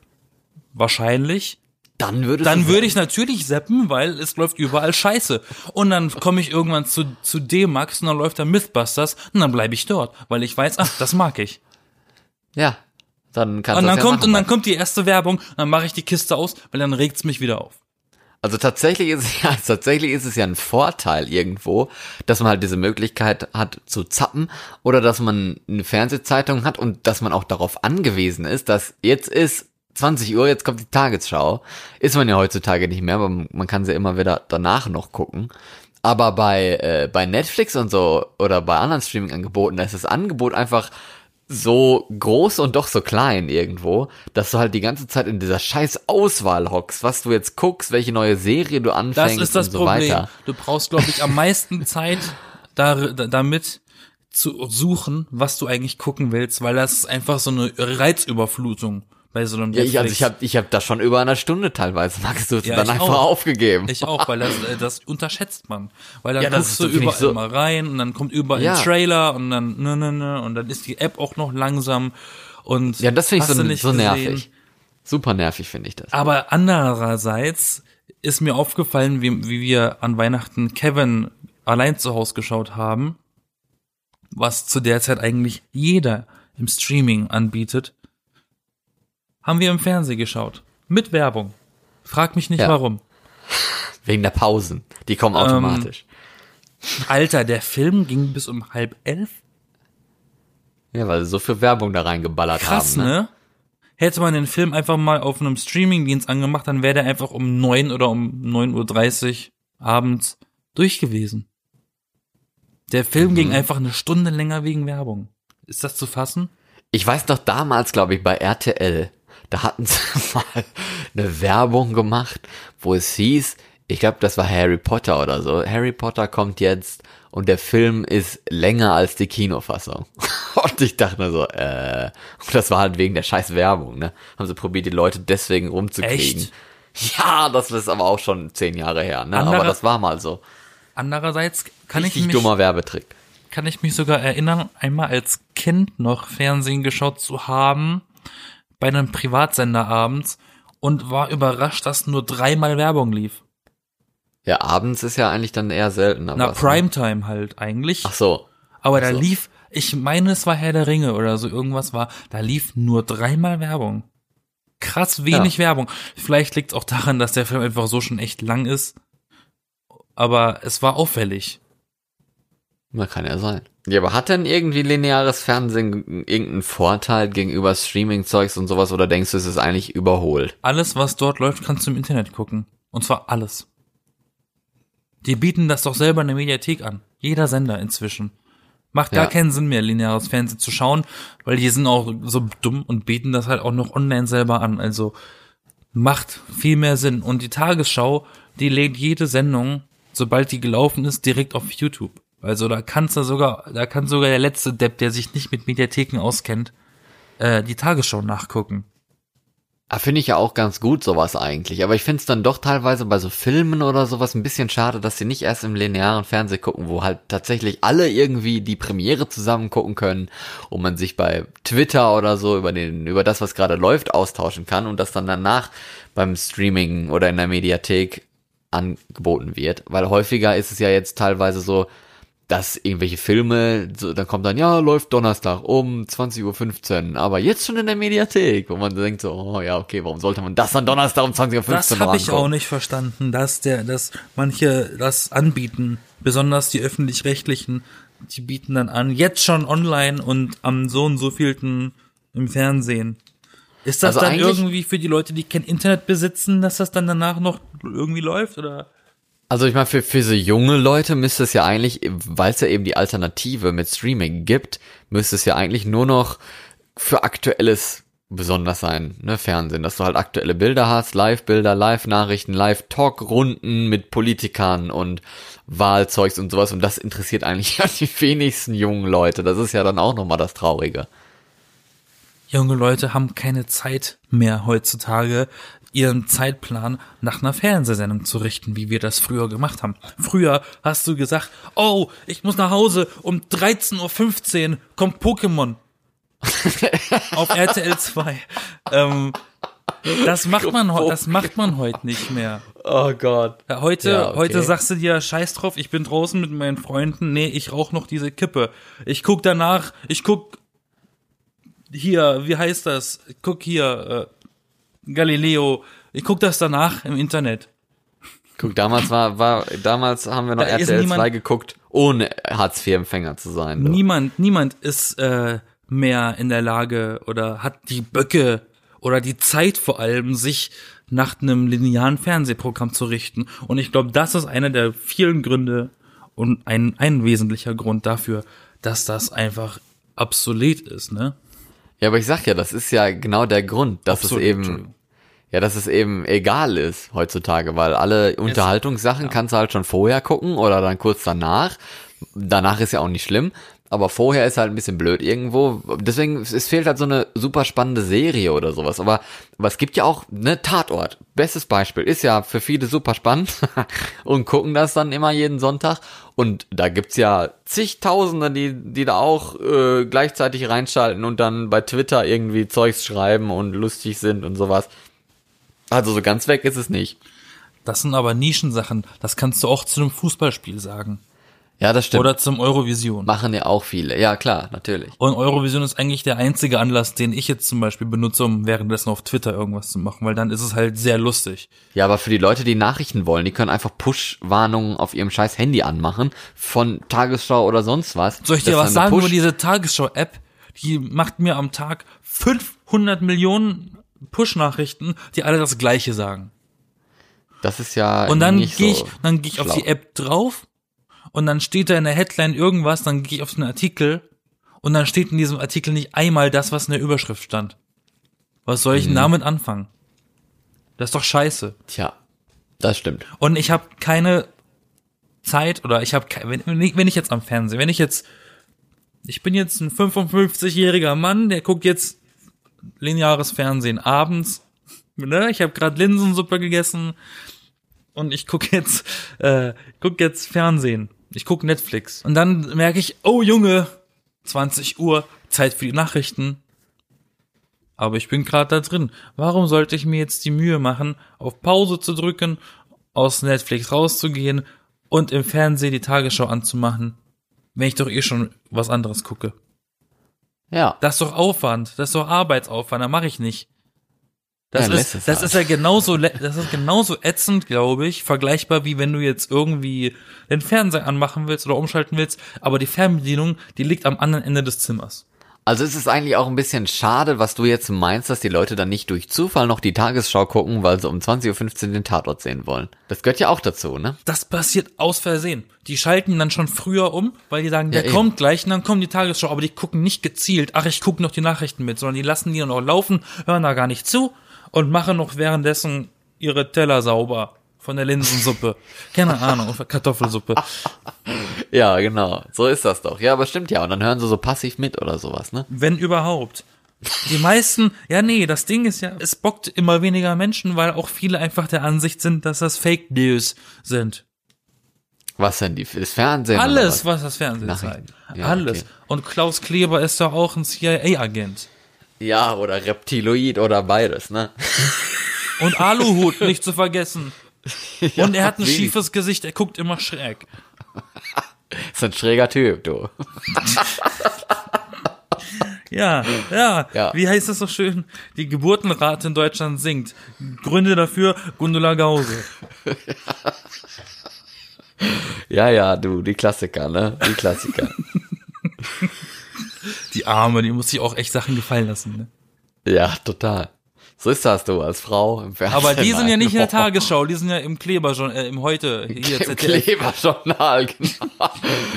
Speaker 1: wahrscheinlich,
Speaker 2: Dann würdest
Speaker 1: dann würde ich natürlich zappen, weil es läuft überall Scheiße. Und dann komme ich irgendwann zu, zu D-Max und dann läuft da Mythbusters und dann bleibe ich dort, weil ich weiß, ach, das mag ich.
Speaker 2: Ja. Dann kannst
Speaker 1: Und dann
Speaker 2: ja
Speaker 1: kommt,
Speaker 2: machen,
Speaker 1: und dann kommt die erste Werbung, dann mache ich die Kiste aus, weil dann regt's mich wieder auf.
Speaker 2: Also tatsächlich ist es ja, tatsächlich ist es ja ein Vorteil irgendwo, dass man halt diese Möglichkeit hat zu zappen oder dass man eine Fernsehzeitung hat und dass man auch darauf angewiesen ist, dass jetzt ist 20 Uhr, jetzt kommt die Tagesschau. Ist man ja heutzutage nicht mehr, aber man kann sie immer wieder danach noch gucken. Aber bei, äh, bei Netflix und so oder bei anderen Streaming-Angeboten, da ist das Angebot einfach so groß und doch so klein irgendwo, dass du halt die ganze Zeit in dieser scheiß Auswahl hockst, was du jetzt guckst, welche neue Serie du
Speaker 1: Das
Speaker 2: anfängst
Speaker 1: ist das
Speaker 2: und so
Speaker 1: Problem.
Speaker 2: weiter.
Speaker 1: Du brauchst, glaube ich, am meisten Zeit da, damit zu suchen, was du eigentlich gucken willst, weil das ist einfach so eine Reizüberflutung bei so einem
Speaker 2: Ja, ich, also ich habe ich hab da schon über einer Stunde teilweise mal gesucht
Speaker 1: Ja,
Speaker 2: und dann einfach
Speaker 1: auch.
Speaker 2: aufgegeben.
Speaker 1: Ich auch, weil das, äh, das unterschätzt man. Weil dann
Speaker 2: Ja, das
Speaker 1: guckst du
Speaker 2: das
Speaker 1: überall
Speaker 2: so-
Speaker 1: mal rein und dann kommt überall
Speaker 2: Ja.
Speaker 1: ein Trailer und dann ne, ne, ne, und dann ist die App auch noch langsam und
Speaker 2: ja, das finde ich so,
Speaker 1: nicht
Speaker 2: so nervig.
Speaker 1: gesehen.
Speaker 2: Super nervig finde ich das.
Speaker 1: Aber andererseits ist mir aufgefallen, wie, wie wir an Weihnachten Kevin allein zu Hause geschaut haben, was zu der Zeit eigentlich jeder im Streaming anbietet, haben wir im Fernsehen geschaut. Mit Werbung. Frag mich nicht
Speaker 2: Ja.
Speaker 1: warum.
Speaker 2: Wegen der Pausen. Die kommen
Speaker 1: Ähm,
Speaker 2: automatisch.
Speaker 1: Alter, der Film ging bis um halb elf.
Speaker 2: ja, weil sie so viel Werbung da reingeballert
Speaker 1: Krass,
Speaker 2: haben.
Speaker 1: ne? Hätte man den Film einfach mal auf einem Streamingdienst angemacht, dann wäre der einfach um neun oder um 9.30 Uhr abends durch gewesen. Der Film
Speaker 2: Mhm.
Speaker 1: ging einfach eine Stunde länger wegen Werbung. Ist das zu fassen?
Speaker 2: Ich weiß noch damals, glaube ich, bei RTL, da hatten sie mal eine Werbung gemacht, wo es hieß, ich glaube, das war Harry Potter oder so. Harry Potter kommt jetzt und der Film ist länger als die Kinofassung. Und ich dachte mir so, äh, und das war halt wegen der scheiß Werbung, ne? Haben sie probiert, die Leute deswegen rumzukriegen.
Speaker 1: Echt?
Speaker 2: Ja, das ist aber auch schon zehn Jahre her, ne?
Speaker 1: Andere-
Speaker 2: aber das war mal so.
Speaker 1: Andererseits kann ich,
Speaker 2: Richtig
Speaker 1: mich,
Speaker 2: dummer Werbetrick.
Speaker 1: kann ich mich sogar erinnern, einmal als Kind noch Fernsehen geschaut zu haben, bei einem Privatsender abends und war überrascht, dass nur dreimal Werbung lief.
Speaker 2: Ja, abends ist ja eigentlich dann eher seltener.
Speaker 1: Na? Primetime halt eigentlich.
Speaker 2: Ach so.
Speaker 1: Aber da
Speaker 2: so.
Speaker 1: lief, ich meine, es war Herr der Ringe oder so irgendwas war, da lief nur dreimal Werbung. Krass wenig Werbung. Vielleicht liegt es auch daran, dass der Film einfach so schon echt lang ist. Aber es war auffällig.
Speaker 2: Na, kann ja sein. Ja, aber hat denn irgendwie lineares Fernsehen irgendeinen Vorteil gegenüber Streaming-Zeugs und sowas oder denkst du, es ist eigentlich überholt?
Speaker 1: Alles, was dort läuft, kannst du im Internet gucken. Und zwar alles. Die bieten das doch selber in der Mediathek an. Jeder Sender inzwischen. Macht gar
Speaker 2: Ja.
Speaker 1: keinen Sinn mehr, lineares Fernsehen zu schauen, weil die sind auch so dumm und bieten das halt auch noch online selber an. Also macht viel mehr Sinn. Und die Tagesschau, die lädt jede Sendung, sobald die gelaufen ist, direkt auf YouTube. Also da kannst du sogar, da kann sogar der letzte Depp, der sich nicht mit Mediatheken auskennt, äh, die Tagesschau nachgucken.
Speaker 2: Ah, finde ich ja auch ganz gut, sowas eigentlich. Aber ich finde es dann doch teilweise bei so Filmen oder sowas ein bisschen schade, dass sie nicht erst im linearen Fernsehen gucken, wo halt tatsächlich alle irgendwie die Premiere zusammen gucken können und man sich bei Twitter oder so über den, über das, was gerade läuft, austauschen kann und das dann danach beim Streaming oder in der Mediathek angeboten wird. Weil häufiger ist es ja jetzt teilweise so, dass irgendwelche Filme, so, dann kommt dann, ja, läuft Donnerstag um 20.15 Uhr, aber jetzt schon in der Mediathek, wo man denkt so, oh ja, okay, warum sollte man das dann Donnerstag um 20.15 Uhr
Speaker 1: Das
Speaker 2: noch
Speaker 1: habe ich auch nicht verstanden, dass der, dass manche das anbieten, besonders die öffentlich-rechtlichen, die bieten dann an, jetzt schon online und am so und so vielten im Fernsehen. Ist das
Speaker 2: Also
Speaker 1: dann irgendwie für die Leute, die kein Internet besitzen, dass das dann danach noch irgendwie läuft oder?
Speaker 2: Also ich meine, für, für so junge Leute müsste es ja eigentlich, weil es ja eben die Alternative mit Streaming gibt, müsste es ja eigentlich nur noch für aktuelles besonders sein, ne, Fernsehen, dass du halt aktuelle Bilder hast, Live-Bilder, Live-Nachrichten, Live-Talk-Runden mit Politikern und Wahlzeugs und sowas und das interessiert eigentlich ja die wenigsten jungen Leute. Das ist ja dann auch nochmal das Traurige.
Speaker 1: Junge Leute haben keine Zeit mehr heutzutage, ihren Zeitplan nach einer Fernsehsendung zu richten, wie wir das früher gemacht haben. Früher hast du gesagt, oh, ich muss nach Hause, um 13.15 Uhr kommt Pokémon. Auf RTL 2. Ähm, das macht man, das macht man heute nicht mehr.
Speaker 2: Oh Gott.
Speaker 1: Heute,
Speaker 2: Ja, okay.
Speaker 1: heute sagst du dir, scheiß drauf, ich bin draußen mit meinen Freunden, nee, ich rauch noch diese Kippe. Ich guck danach, ich guck hier, wie heißt das? Ich guck hier, äh, Galileo, ich guck das danach im Internet.
Speaker 2: Guck, damals war, war, damals haben wir noch
Speaker 1: Da
Speaker 2: RTL
Speaker 1: niemand-
Speaker 2: 2 geguckt, ohne Hartz-IV-Empfänger zu sein. du.
Speaker 1: Niemand, niemand ist äh, mehr in der Lage oder hat die Böcke oder die Zeit vor allem, sich nach einem linearen Fernsehprogramm zu richten. Und ich glaube, das ist einer der vielen Gründe und ein, ein wesentlicher Grund dafür, dass das einfach obsolet ist, ne?
Speaker 2: Ja, aber ich sag ja, das ist ja genau der Grund, dass
Speaker 1: Absolut,
Speaker 2: es eben. Ja, dass es eben egal ist heutzutage, weil alle Unterhaltungssachen kannst du halt schon vorher gucken oder dann kurz danach. Danach ist ja auch nicht schlimm, aber vorher ist halt ein bisschen blöd irgendwo. Deswegen, es fehlt halt so eine super spannende Serie oder sowas. Aber, aber es gibt ja auch, ne, Tatort. Bestes Beispiel. Ist ja für viele super spannend und gucken das dann immer jeden Sonntag. Und da gibt's ja zigtausende, die, die da auch äh, gleichzeitig reinschalten und dann bei Twitter irgendwie Zeugs schreiben und lustig sind und sowas. Also so ganz weg ist es nicht.
Speaker 1: Das sind aber Nischensachen. Das kannst du auch zu einem Fußballspiel sagen.
Speaker 2: Ja, das stimmt.
Speaker 1: Oder zum Eurovision.
Speaker 2: Machen ja auch viele. Ja, klar, natürlich.
Speaker 1: Und Eurovision ist eigentlich der einzige Anlass, den ich jetzt zum Beispiel benutze, um währenddessen auf Twitter irgendwas zu machen, weil dann ist es halt sehr lustig.
Speaker 2: Ja, aber für die Leute, die Nachrichten wollen, die können einfach Push-Warnungen auf ihrem scheiß Handy anmachen, von Tagesschau oder sonst was.
Speaker 1: Soll ich dir was sagen über diese Tagesschau-App? Die macht mir am Tag 500 Millionen Push-Nachrichten, die alle das Gleiche sagen.
Speaker 2: Das ist ja
Speaker 1: Und dann gehe ich,
Speaker 2: so
Speaker 1: dann gehe ich auf
Speaker 2: schlau.
Speaker 1: die App drauf und dann steht da in der Headline irgendwas, dann gehe ich auf den Artikel und dann steht in diesem Artikel nicht einmal das, was in der Überschrift stand. Was soll ich denn damit anfangen? Das ist doch scheiße.
Speaker 2: Tja, das stimmt.
Speaker 1: Und ich habe keine Zeit oder ich habe wenn, wenn ich jetzt am Fernsehen, wenn ich jetzt ich bin jetzt ein 55-jähriger Mann, der guckt jetzt lineares Fernsehen abends, ne? Ich habe gerade Linsensuppe gegessen und ich guck jetzt äh, guck jetzt Fernsehen. Ich guck Netflix und dann merke ich, oh Junge, 20 Uhr, Zeit für die Nachrichten. Aber ich bin gerade da drin. Warum sollte ich mir jetzt die Mühe machen, auf Pause zu drücken, aus Netflix rauszugehen und im Fernsehen die Tagesschau anzumachen, wenn ich doch eh schon was anderes gucke?
Speaker 2: Ja.
Speaker 1: Das ist doch Aufwand, das ist doch Arbeitsaufwand, da mache ich nicht. Das
Speaker 2: Ja,
Speaker 1: ist, das ist ja genauso, das ist genauso ätzend, glaube ich, vergleichbar wie wenn du jetzt irgendwie den Fernseher anmachen willst oder umschalten willst, aber die Fernbedienung, die liegt am anderen Ende des Zimmers.
Speaker 2: Also es ist eigentlich auch ein bisschen schade, was du jetzt meinst, dass die Leute dann nicht durch Zufall noch die Tagesschau gucken, weil sie um 20.15 Uhr den Tatort sehen wollen. Das gehört ja auch dazu, ne?
Speaker 1: Das passiert aus Versehen. Die schalten dann schon früher um, weil die sagen, der
Speaker 2: eben.
Speaker 1: kommt gleich und dann kommt die Tagesschau, aber die gucken nicht gezielt, ach, ich gucke noch die Nachrichten mit, sondern die lassen die noch laufen, hören da gar nicht zu und machen noch währenddessen ihre Teller sauber von der Linsensuppe. Keine Ahnung, Kartoffelsuppe.
Speaker 2: Ja, genau. So ist das doch. Ja, aber stimmt ja. Und dann hören sie so passiv mit oder sowas, ne?
Speaker 1: Wenn überhaupt. Die meisten, ja nee, das Ding ist ja, es bockt immer weniger Menschen, weil auch viele einfach der Ansicht sind, dass das Fake News sind.
Speaker 2: Was denn? Die, das Fernsehen?
Speaker 1: Alles,
Speaker 2: was?
Speaker 1: was das Fernsehen zeigt.
Speaker 2: Ja,
Speaker 1: Alles.
Speaker 2: okay.
Speaker 1: Und Klaus Kleber ist doch auch ein CIA-Agent.
Speaker 2: Ja, oder Reptiloid oder beides, ne?
Speaker 1: Und Aluhut, nicht zu vergessen. Und er hat ein
Speaker 2: wenig.
Speaker 1: schiefes Gesicht, er guckt immer schräg.
Speaker 2: Ist ein schräger Typ, du.
Speaker 1: Ja, ja,
Speaker 2: Ja.
Speaker 1: Wie heißt das so schön? Die Geburtenrate in Deutschland sinkt. Gründe dafür, Gundula Gause.
Speaker 2: Ja, ja, du, die Klassiker, ne? Die Klassiker.
Speaker 1: Die Arme, die muss sich auch echt Sachen gefallen lassen. Ne?
Speaker 2: ja, total. So ist das du als Frau im Fernsehen.
Speaker 1: Aber die sind ja nicht in der Tagesschau, die sind ja im Kleber schon, äh, im Heute, hier
Speaker 2: Im. Kleberjournal, genau.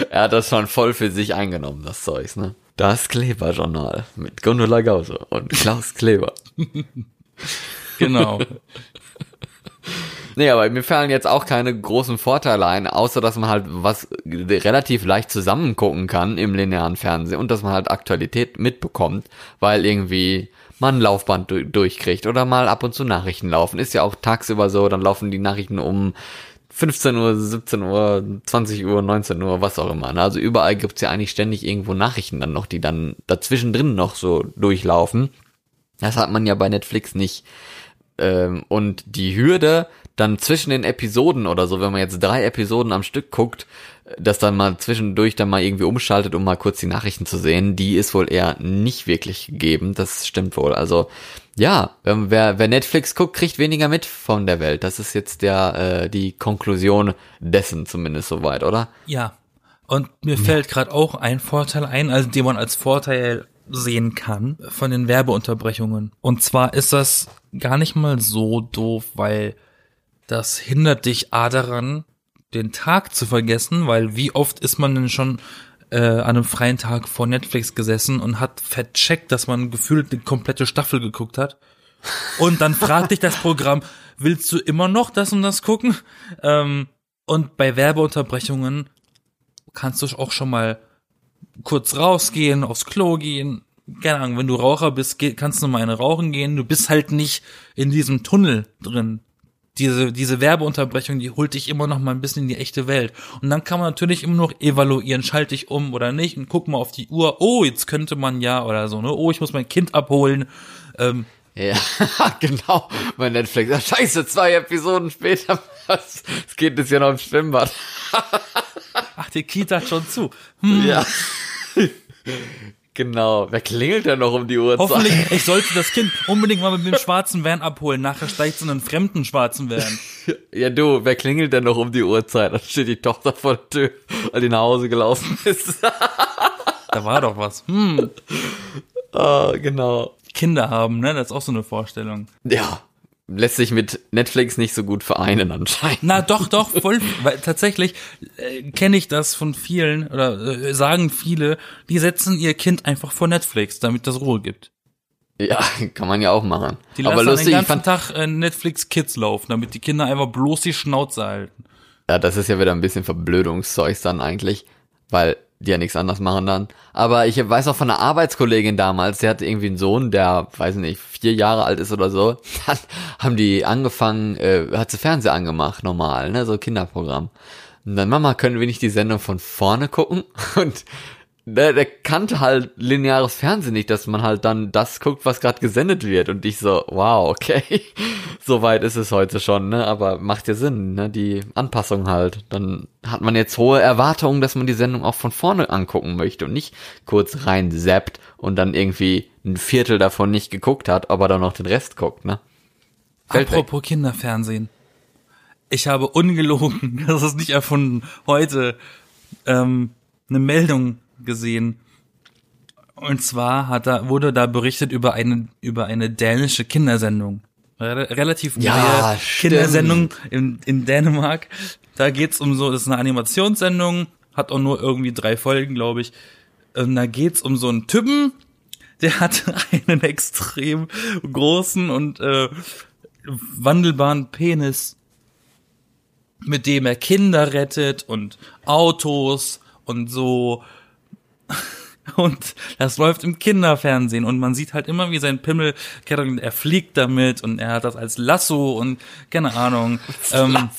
Speaker 2: er hat das schon voll für sich eingenommen, das Zeugs, ne? Das Kleberjournal mit Gundula Gause und Klaus Kleber.
Speaker 1: Genau.
Speaker 2: Nee, aber mir fallen jetzt auch keine großen Vorteile ein, außer dass man halt was relativ leicht zusammengucken kann im linearen Fernsehen und dass man halt Aktualität mitbekommt, weil irgendwie man ein Laufband du durchkriegt oder mal ab und zu Nachrichten laufen. Ist ja auch tagsüber so, dann laufen die Nachrichten um 15 Uhr, 17 Uhr, 20 Uhr, 19 Uhr, was auch immer. Also überall gibt's ja eigentlich ständig irgendwo Nachrichten dann noch, die dann dazwischen drin noch so durchlaufen. Das hat man ja bei Netflix nicht. Ähm, und die Hürde dann zwischen den Episoden oder so, wenn man jetzt drei Episoden am Stück guckt, dass dann mal zwischendurch dann mal irgendwie umschaltet, um mal kurz die Nachrichten zu sehen, die ist wohl eher nicht wirklich gegeben. Das stimmt wohl. Also ja, ähm, wer, wer Netflix guckt, kriegt weniger mit von der Welt. Das ist jetzt der äh, die Konklusion dessen zumindest soweit, oder?
Speaker 1: Ja. Und mir fällt gerade auch ein Vorteil ein, also den man als Vorteil sehen kann von den Werbeunterbrechungen. Und zwar ist das gar nicht mal so doof, weil das hindert dich A daran, den Tag zu vergessen, weil wie oft ist man denn schon äh, an einem freien Tag vor Netflix gesessen und hat vercheckt, dass man gefühlt eine komplette Staffel geguckt hat. Und dann fragt dich das Programm, willst du immer noch das und das gucken? Ähm, und bei Werbeunterbrechungen kannst du auch schon mal kurz rausgehen, aufs Klo gehen. Keine Ahnung, wenn du Raucher bist, kannst du mal eine rauchen gehen. Du bist halt nicht in diesem Tunnel drin. Diese, diese Werbeunterbrechung, die holt dich immer noch mal ein bisschen in die echte Welt. Und dann kann man natürlich immer noch evaluieren, schalte ich um oder nicht und guck mal auf die Uhr. Oh, jetzt könnte man ja oder so, ne? Oh, ich muss mein Kind abholen. Ähm,
Speaker 2: ja, genau. Bei Netflix. Scheiße, zwei Episoden später. Es geht jetzt ja noch im Schwimmbad.
Speaker 1: Ach, die Kita hat schon zu. Hm.
Speaker 2: Ja. Genau. Wer klingelt denn noch um die Uhrzeit?
Speaker 1: Hoffentlich, ich sollte das Kind unbedingt mal mit dem schwarzen Van abholen. Nachher steigt so einen fremden schwarzen Van.
Speaker 2: Ja, du, wer klingelt denn noch um die Uhrzeit? Dann steht die Tochter vor der Tür, weil die nach Hause gelaufen ist.
Speaker 1: da war doch was. Hm.
Speaker 2: Oh, genau.
Speaker 1: Kinder haben, ne? Das ist auch so eine Vorstellung.
Speaker 2: Ja, lässt sich mit Netflix nicht so gut vereinen anscheinend.
Speaker 1: Na doch, doch, voll, weil tatsächlich äh, kenne ich das von vielen oder äh, sagen viele, die setzen ihr Kind einfach vor Netflix, damit das Ruhe gibt.
Speaker 2: Ja, kann man ja auch machen.
Speaker 1: Die lassen Aber lustig, den ganzen Tag äh, Netflix Kids laufen, damit die Kinder einfach bloß die Schnauze halten.
Speaker 2: Ja, das ist ja wieder ein bisschen Verblödungszeug dann eigentlich, weil die ja nichts anderes machen dann. Aber ich weiß auch von einer Arbeitskollegin damals, die hatte irgendwie einen Sohn, der, weiß nicht, vier Jahre alt ist oder so. Dann haben die angefangen, äh, hat sie Fernseher angemacht, normal, ne, so Kinderprogramm. Und dann, Mama, können wir nicht die Sendung von vorne gucken? Und der, der kannte halt lineares Fernsehen nicht, dass man halt dann das guckt, was gerade gesendet wird. Und ich so, wow, okay, so weit ist es heute schon, ne? Aber macht ja Sinn, ne? Die Anpassung halt. Dann hat man jetzt hohe Erwartungen, dass man die Sendung auch von vorne angucken möchte und nicht kurz rein zappt und dann irgendwie ein Viertel davon nicht geguckt hat, aber dann noch den Rest guckt, ne?
Speaker 1: Fällt Apropos weg. Kinderfernsehen. Ich habe ungelogen, das ist nicht erfunden, heute ähm, eine Meldung gesehen. Und zwar hat da, wurde da berichtet über eine, über eine dänische Kindersendung. Re relativ neue ja, Kindersendung in, in Dänemark. Da geht's um so, das ist eine Animationssendung, hat auch nur irgendwie drei Folgen, glaube ich. Und da geht's um so einen Typen, der hat einen extrem großen und äh, wandelbaren Penis, mit dem er Kinder rettet und Autos und so Und das läuft im Kinderfernsehen und man sieht halt immer, wie sein Pimmel, er fliegt damit und er hat das als Lasso und keine Ahnung. Ähm,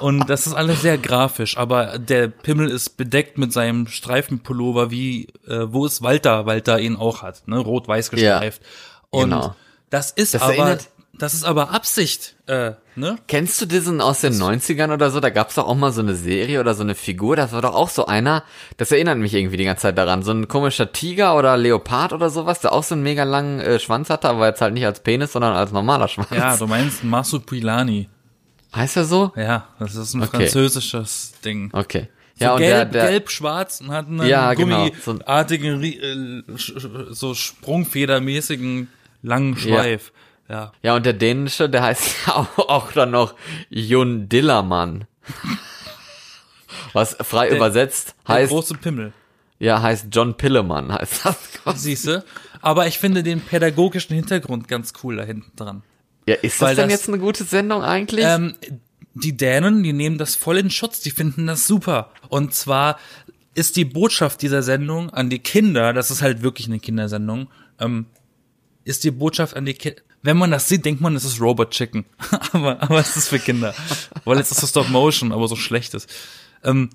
Speaker 1: und das ist alles sehr grafisch, aber der Pimmel ist bedeckt mit seinem Streifenpullover, wie äh, wo es Walter, Walter ihn auch hat, ne, rot-weiß gestreift. Ja, und genau. das ist das aber erinnert, das ist aber Absicht, äh, ne?
Speaker 2: Kennst du diesen aus den 90ern oder so? Da gab's doch auch mal so eine Serie oder so eine Figur, das war doch auch so einer, das erinnert mich irgendwie die ganze Zeit daran, so ein komischer Tiger oder Leopard oder sowas, der auch so einen mega langen äh, Schwanz hatte, aber jetzt halt nicht als Penis, sondern als normaler Schwanz.
Speaker 1: Ja, du meinst Marsupilani.
Speaker 2: Heißt er so?
Speaker 1: Ja, das ist ein okay. französisches Ding.
Speaker 2: Okay.
Speaker 1: So ja, und gelb, der, der, gelb-schwarz und hat einen
Speaker 2: ja, genau.
Speaker 1: gummiartigen, äh, so sprungfedermäßigen langen Schweif. Ja. Ja.
Speaker 2: Ja, und der dänische, der heißt auch, auch dann noch Jon Dillermann. Was frei der, übersetzt heißt.
Speaker 1: Der große Pimmel.
Speaker 2: Ja, heißt John Pillemann, heißt das.
Speaker 1: Siehste. Aber ich finde den pädagogischen Hintergrund ganz cool da hinten dran.
Speaker 2: Ja, ist das
Speaker 1: Weil
Speaker 2: denn
Speaker 1: das-
Speaker 2: jetzt eine gute Sendung eigentlich?
Speaker 1: Ähm, die Dänen, die nehmen das voll in Schutz, die finden das super. Und zwar ist die Botschaft dieser Sendung an die Kinder, das ist halt wirklich eine Kindersendung, ähm, ist die Botschaft an die Kinder. Wenn man das sieht, denkt man, es ist Robot Chicken. aber, aber es ist für Kinder. Weil jetzt ist es Stop Motion, aber so schlecht ist. Ähm,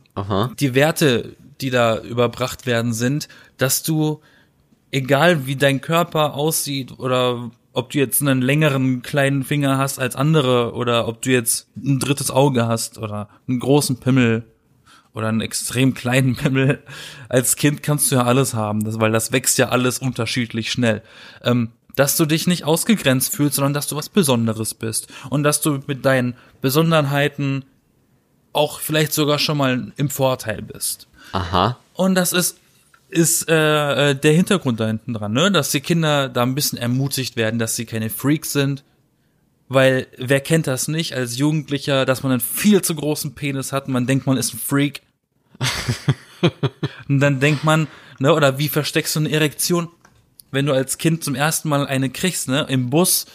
Speaker 1: die Werte, die da überbracht werden, sind, dass du, egal wie dein Körper aussieht oder ob du jetzt einen längeren kleinen Finger hast als andere oder ob du jetzt ein drittes Auge hast oder einen großen Pimmel oder einen extrem kleinen Pimmel, als Kind kannst du ja alles haben, das, weil das wächst ja alles unterschiedlich schnell. Ähm, dass du dich nicht ausgegrenzt fühlst, sondern dass du was Besonderes bist und dass du mit deinen Besonderheiten auch vielleicht sogar schon mal im Vorteil bist.
Speaker 2: Aha.
Speaker 1: Und das ist ist äh, äh, der Hintergrund da hinten dran, ne? Dass die Kinder da ein bisschen ermutigt werden, dass sie keine Freaks sind. Weil wer kennt das nicht als Jugendlicher, dass man einen viel zu großen Penis hat und man denkt, man ist ein Freak. und dann denkt man, ne, oder wie versteckst du eine Erektion, wenn du als Kind zum ersten Mal eine kriegst, ne, im Bus,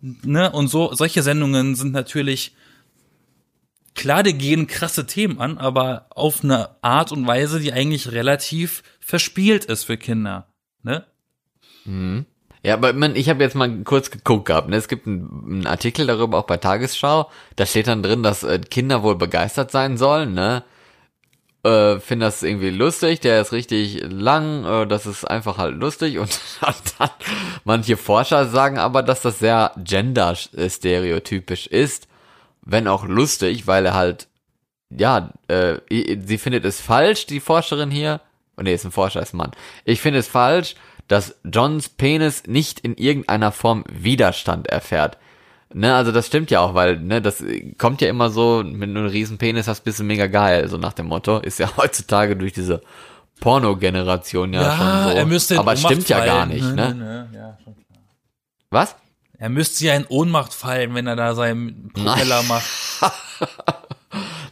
Speaker 1: ne, und so, solche Sendungen sind natürlich klar, die gehen krasse Themen an, aber auf eine Art und Weise, die eigentlich relativ verspielt ist für Kinder. Ne?
Speaker 2: Ja, aber man, ich habe jetzt mal kurz geguckt gehabt. Ne? Es gibt einen, einen Artikel darüber auch bei Tagesschau. Da steht dann drin, dass äh, Kinder wohl begeistert sein sollen. Ne? Äh, Finden das irgendwie lustig. Der ist richtig lang. Äh, das ist einfach halt lustig. Und dann manche Forscher sagen aber, dass das sehr gender-stereotypisch ist, wenn auch lustig, weil er halt ja, äh, sie findet es falsch, die Forscherin hier. Oh nee, ist ein Forscher, ist ein Mann. Ich finde es falsch, dass Johns Penis nicht in irgendeiner Form Widerstand erfährt. Ne, also das stimmt ja auch, weil, ne, das kommt ja immer so, wenn du einen riesen Penis hast, bist du mega geil, so nach dem Motto. Ist ja heutzutage durch diese Porno-Generation ja, schon so.
Speaker 1: er müsste
Speaker 2: Aber stimmt ja gar
Speaker 1: fallen.
Speaker 2: nicht,
Speaker 1: Ne,
Speaker 2: ne?
Speaker 1: ne, ne, ja.
Speaker 2: Was?
Speaker 1: Er müsste ja in Ohnmacht fallen, wenn er da seinen Propeller macht.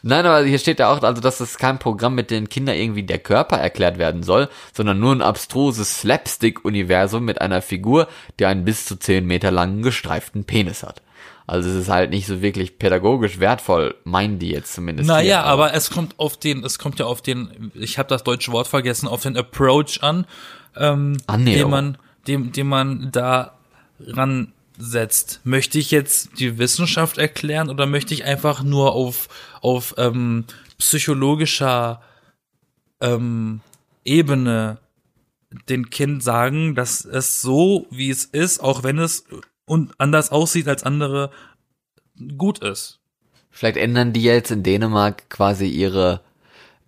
Speaker 2: Nein, aber hier steht ja auch, also dass es kein Programm mit den Kindern irgendwie der Körper erklärt werden soll, sondern nur ein abstruses Slapstick-Universum mit einer Figur, die einen bis zu 10 Meter langen gestreiften Penis hat. Also es ist halt nicht so wirklich pädagogisch wertvoll, meinen die jetzt zumindest.
Speaker 1: Naja,
Speaker 2: hier,
Speaker 1: aber es kommt auf den, es kommt ja auf den, ich habe das deutsche Wort vergessen, auf den Approach an, ähm,
Speaker 2: Annäherung.
Speaker 1: den man, dem, dem man da ransetzt. Möchte ich jetzt die Wissenschaft erklären oder möchte ich einfach nur auf, auf ähm, psychologischer ähm, Ebene den Kind sagen, dass es so, wie es ist, auch wenn es und anders aussieht als andere, gut ist.
Speaker 2: Vielleicht ändern die jetzt in Dänemark quasi ihre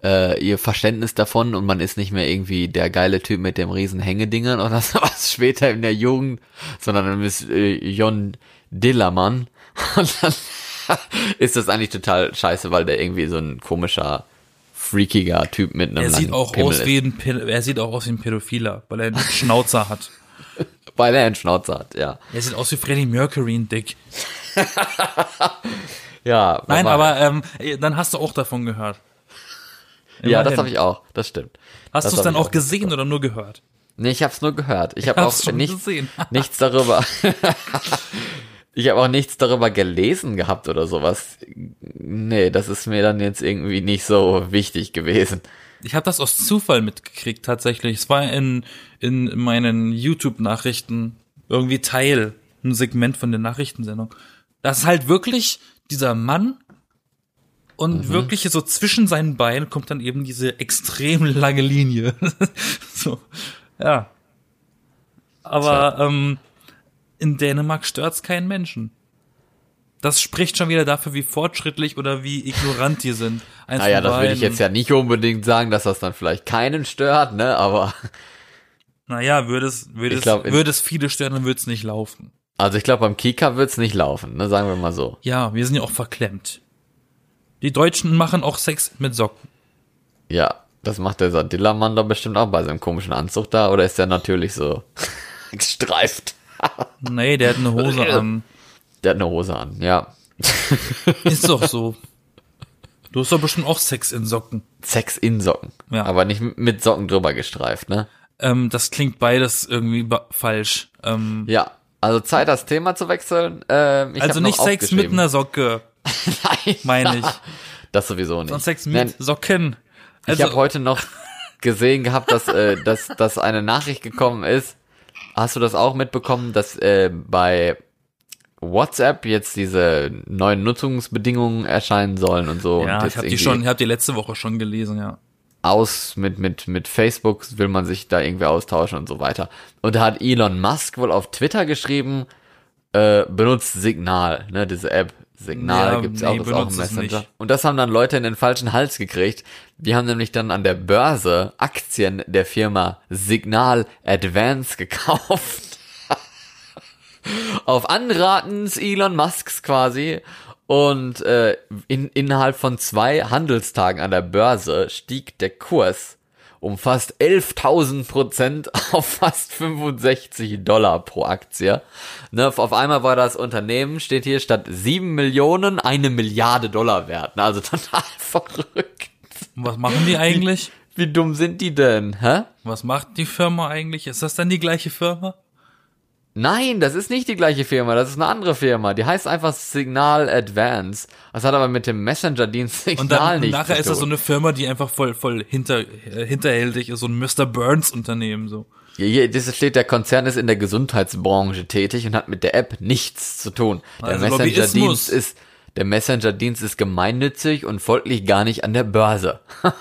Speaker 2: äh, ihr Verständnis davon und man ist nicht mehr irgendwie der geile Typ mit dem riesen Hängedingern oder sowas später in der Jugend, sondern dann ist äh, Jon Dillermann und dann ist das eigentlich total scheiße, weil der irgendwie so ein komischer freakiger Typ mit einem
Speaker 1: Er sieht auch
Speaker 2: Pimmel
Speaker 1: aus
Speaker 2: ist.
Speaker 1: wie ein Pil er sieht auch aus wie ein Pädophiler, weil er einen Schnauzer hat.
Speaker 2: Weil er einen Schnauzer hat, ja.
Speaker 1: Er sieht aus wie Freddie Mercury in Dick.
Speaker 2: Ja,
Speaker 1: Nein,
Speaker 2: aber,
Speaker 1: ähm, dann hast du auch davon gehört.
Speaker 2: ja, das
Speaker 1: Immerhin.
Speaker 2: habe ich auch, das stimmt.
Speaker 1: Hast du es dann auch gesehen oder nur gehört?
Speaker 2: Nee, ich habe es nur gehört. Ich habe auch nicht, nichts darüber. ich habe auch nichts darüber gelesen gehabt oder sowas. Nee, das ist mir dann jetzt irgendwie nicht so wichtig gewesen.
Speaker 1: Ich habe das aus Zufall mitgekriegt tatsächlich. Es war in in meinen YouTube-Nachrichten irgendwie Teil, ein Segment von der Nachrichtensendung. Das ist halt wirklich dieser Mann und wirklich so zwischen seinen Beinen kommt dann eben diese extrem lange Linie. so, ja. Aber ähm, in Dänemark stört's keinen Menschen. Das spricht schon wieder dafür, wie fortschrittlich oder wie ignorant die sind. Eins
Speaker 2: Naja, das würde ich jetzt ja nicht unbedingt sagen, dass das dann vielleicht keinen stört, ne? Aber
Speaker 1: Naja, würde es, würde es,
Speaker 2: glaub,
Speaker 1: würde es viele stören, dann würde es nicht laufen.
Speaker 2: also ich glaube, beim Kika wird's nicht laufen, ne? Sagen wir mal so.
Speaker 1: Ja, wir sind ja auch verklemmt. Die Deutschen machen auch Sex mit Socken.
Speaker 2: Ja, das macht der Dillermann doch bestimmt auch bei seinem komischen Anzug da, oder ist der natürlich so gestreift?
Speaker 1: Nee, der hat eine Hose an.
Speaker 2: Der hat eine Hose an, ja.
Speaker 1: Ist doch so. Du hast doch bestimmt auch Sex in Socken.
Speaker 2: Sex in Socken.
Speaker 1: Ja.
Speaker 2: Aber nicht mit Socken drüber gestreift, ne?
Speaker 1: Ähm, das klingt beides irgendwie falsch. Ähm,
Speaker 2: Ja. Also Zeit, das Thema zu wechseln. Ähm, ich
Speaker 1: Also nicht Sex mit einer Socke,
Speaker 2: Nein,
Speaker 1: meine ich.
Speaker 2: das sowieso nicht.
Speaker 1: Sondern Sex
Speaker 2: Nein,
Speaker 1: mit Socken.
Speaker 2: ich
Speaker 1: Also,
Speaker 2: habe heute noch gesehen gehabt, dass, äh, dass, dass eine Nachricht gekommen ist. Hast du das auch mitbekommen, dass äh, bei WhatsApp jetzt diese neuen Nutzungsbedingungen erscheinen sollen und so? und
Speaker 1: ja,
Speaker 2: jetzt
Speaker 1: ich habe die schon, ich habe die letzte Woche schon gelesen, ja.
Speaker 2: aus mit, mit, mit Facebook will man sich da irgendwie austauschen und so weiter. Und da hat Elon Musk wohl auf Twitter geschrieben, äh, benutzt Signal, ne, diese App. Signal
Speaker 1: Ja,
Speaker 2: gibt's
Speaker 1: nee,
Speaker 2: auch, ist auch im Messenger. Und das haben dann Leute in den falschen Hals gekriegt. Die haben nämlich dann an der Börse Aktien der Firma Signal Advance gekauft. Auf Anraten des Elon Musks quasi. Und äh, in, innerhalb von zwei Handelstagen an der Börse stieg der Kurs um fast 11.000 Prozent auf fast 65 Dollar pro Aktie. Ne, auf einmal war das Unternehmen, steht hier, statt 7 Millionen eine Milliarde Dollar wert. Ne, also total verrückt.
Speaker 1: Und was machen die eigentlich?
Speaker 2: Wie dumm sind die denn? Hä?
Speaker 1: Was macht die Firma eigentlich? Ist das dann die gleiche Firma?
Speaker 2: Nein, das ist nicht die gleiche Firma, das ist eine andere Firma. Die heißt einfach Signal Advance. Das hat aber mit dem Messenger-Dienst Signal
Speaker 1: Und dann
Speaker 2: nichts
Speaker 1: nachher
Speaker 2: zu
Speaker 1: ist das so eine Firma, die einfach voll, voll hinter, äh, hinterhältig ist, so ein Mr. Burns Unternehmen, so.
Speaker 2: Hier, hier das steht, der Konzern ist in der Gesundheitsbranche tätig und hat mit der App nichts zu tun. Der
Speaker 1: Also
Speaker 2: Messenger-Dienst ist, der Messenger-Dienst ist gemeinnützig und folglich gar nicht an der Börse.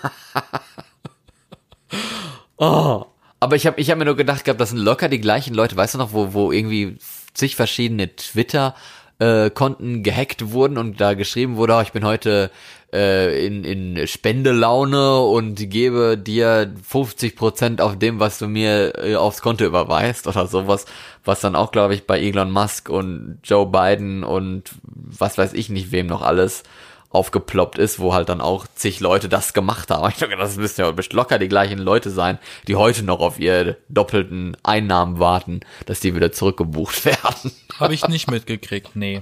Speaker 2: oh. Aber ich habe ich hab mir nur gedacht gehabt, das sind locker die gleichen Leute, weißt du noch, wo, wo irgendwie zig verschiedene Twitter äh, Konten gehackt wurden und da geschrieben wurde, oh, ich bin heute äh, in, in Spendelaune und gebe dir 50% auf dem, was du mir äh, aufs Konto überweist. Oder sowas, was dann auch, glaube ich, bei Elon Musk und Joe Biden und was weiß ich nicht wem noch alles aufgeploppt ist, wo halt dann auch zig Leute das gemacht haben. Ich denke, das müssen ja locker die gleichen Leute sein, die heute noch auf ihre doppelten Einnahmen warten, dass die wieder zurückgebucht werden.
Speaker 1: Habe ich nicht mitgekriegt, nee.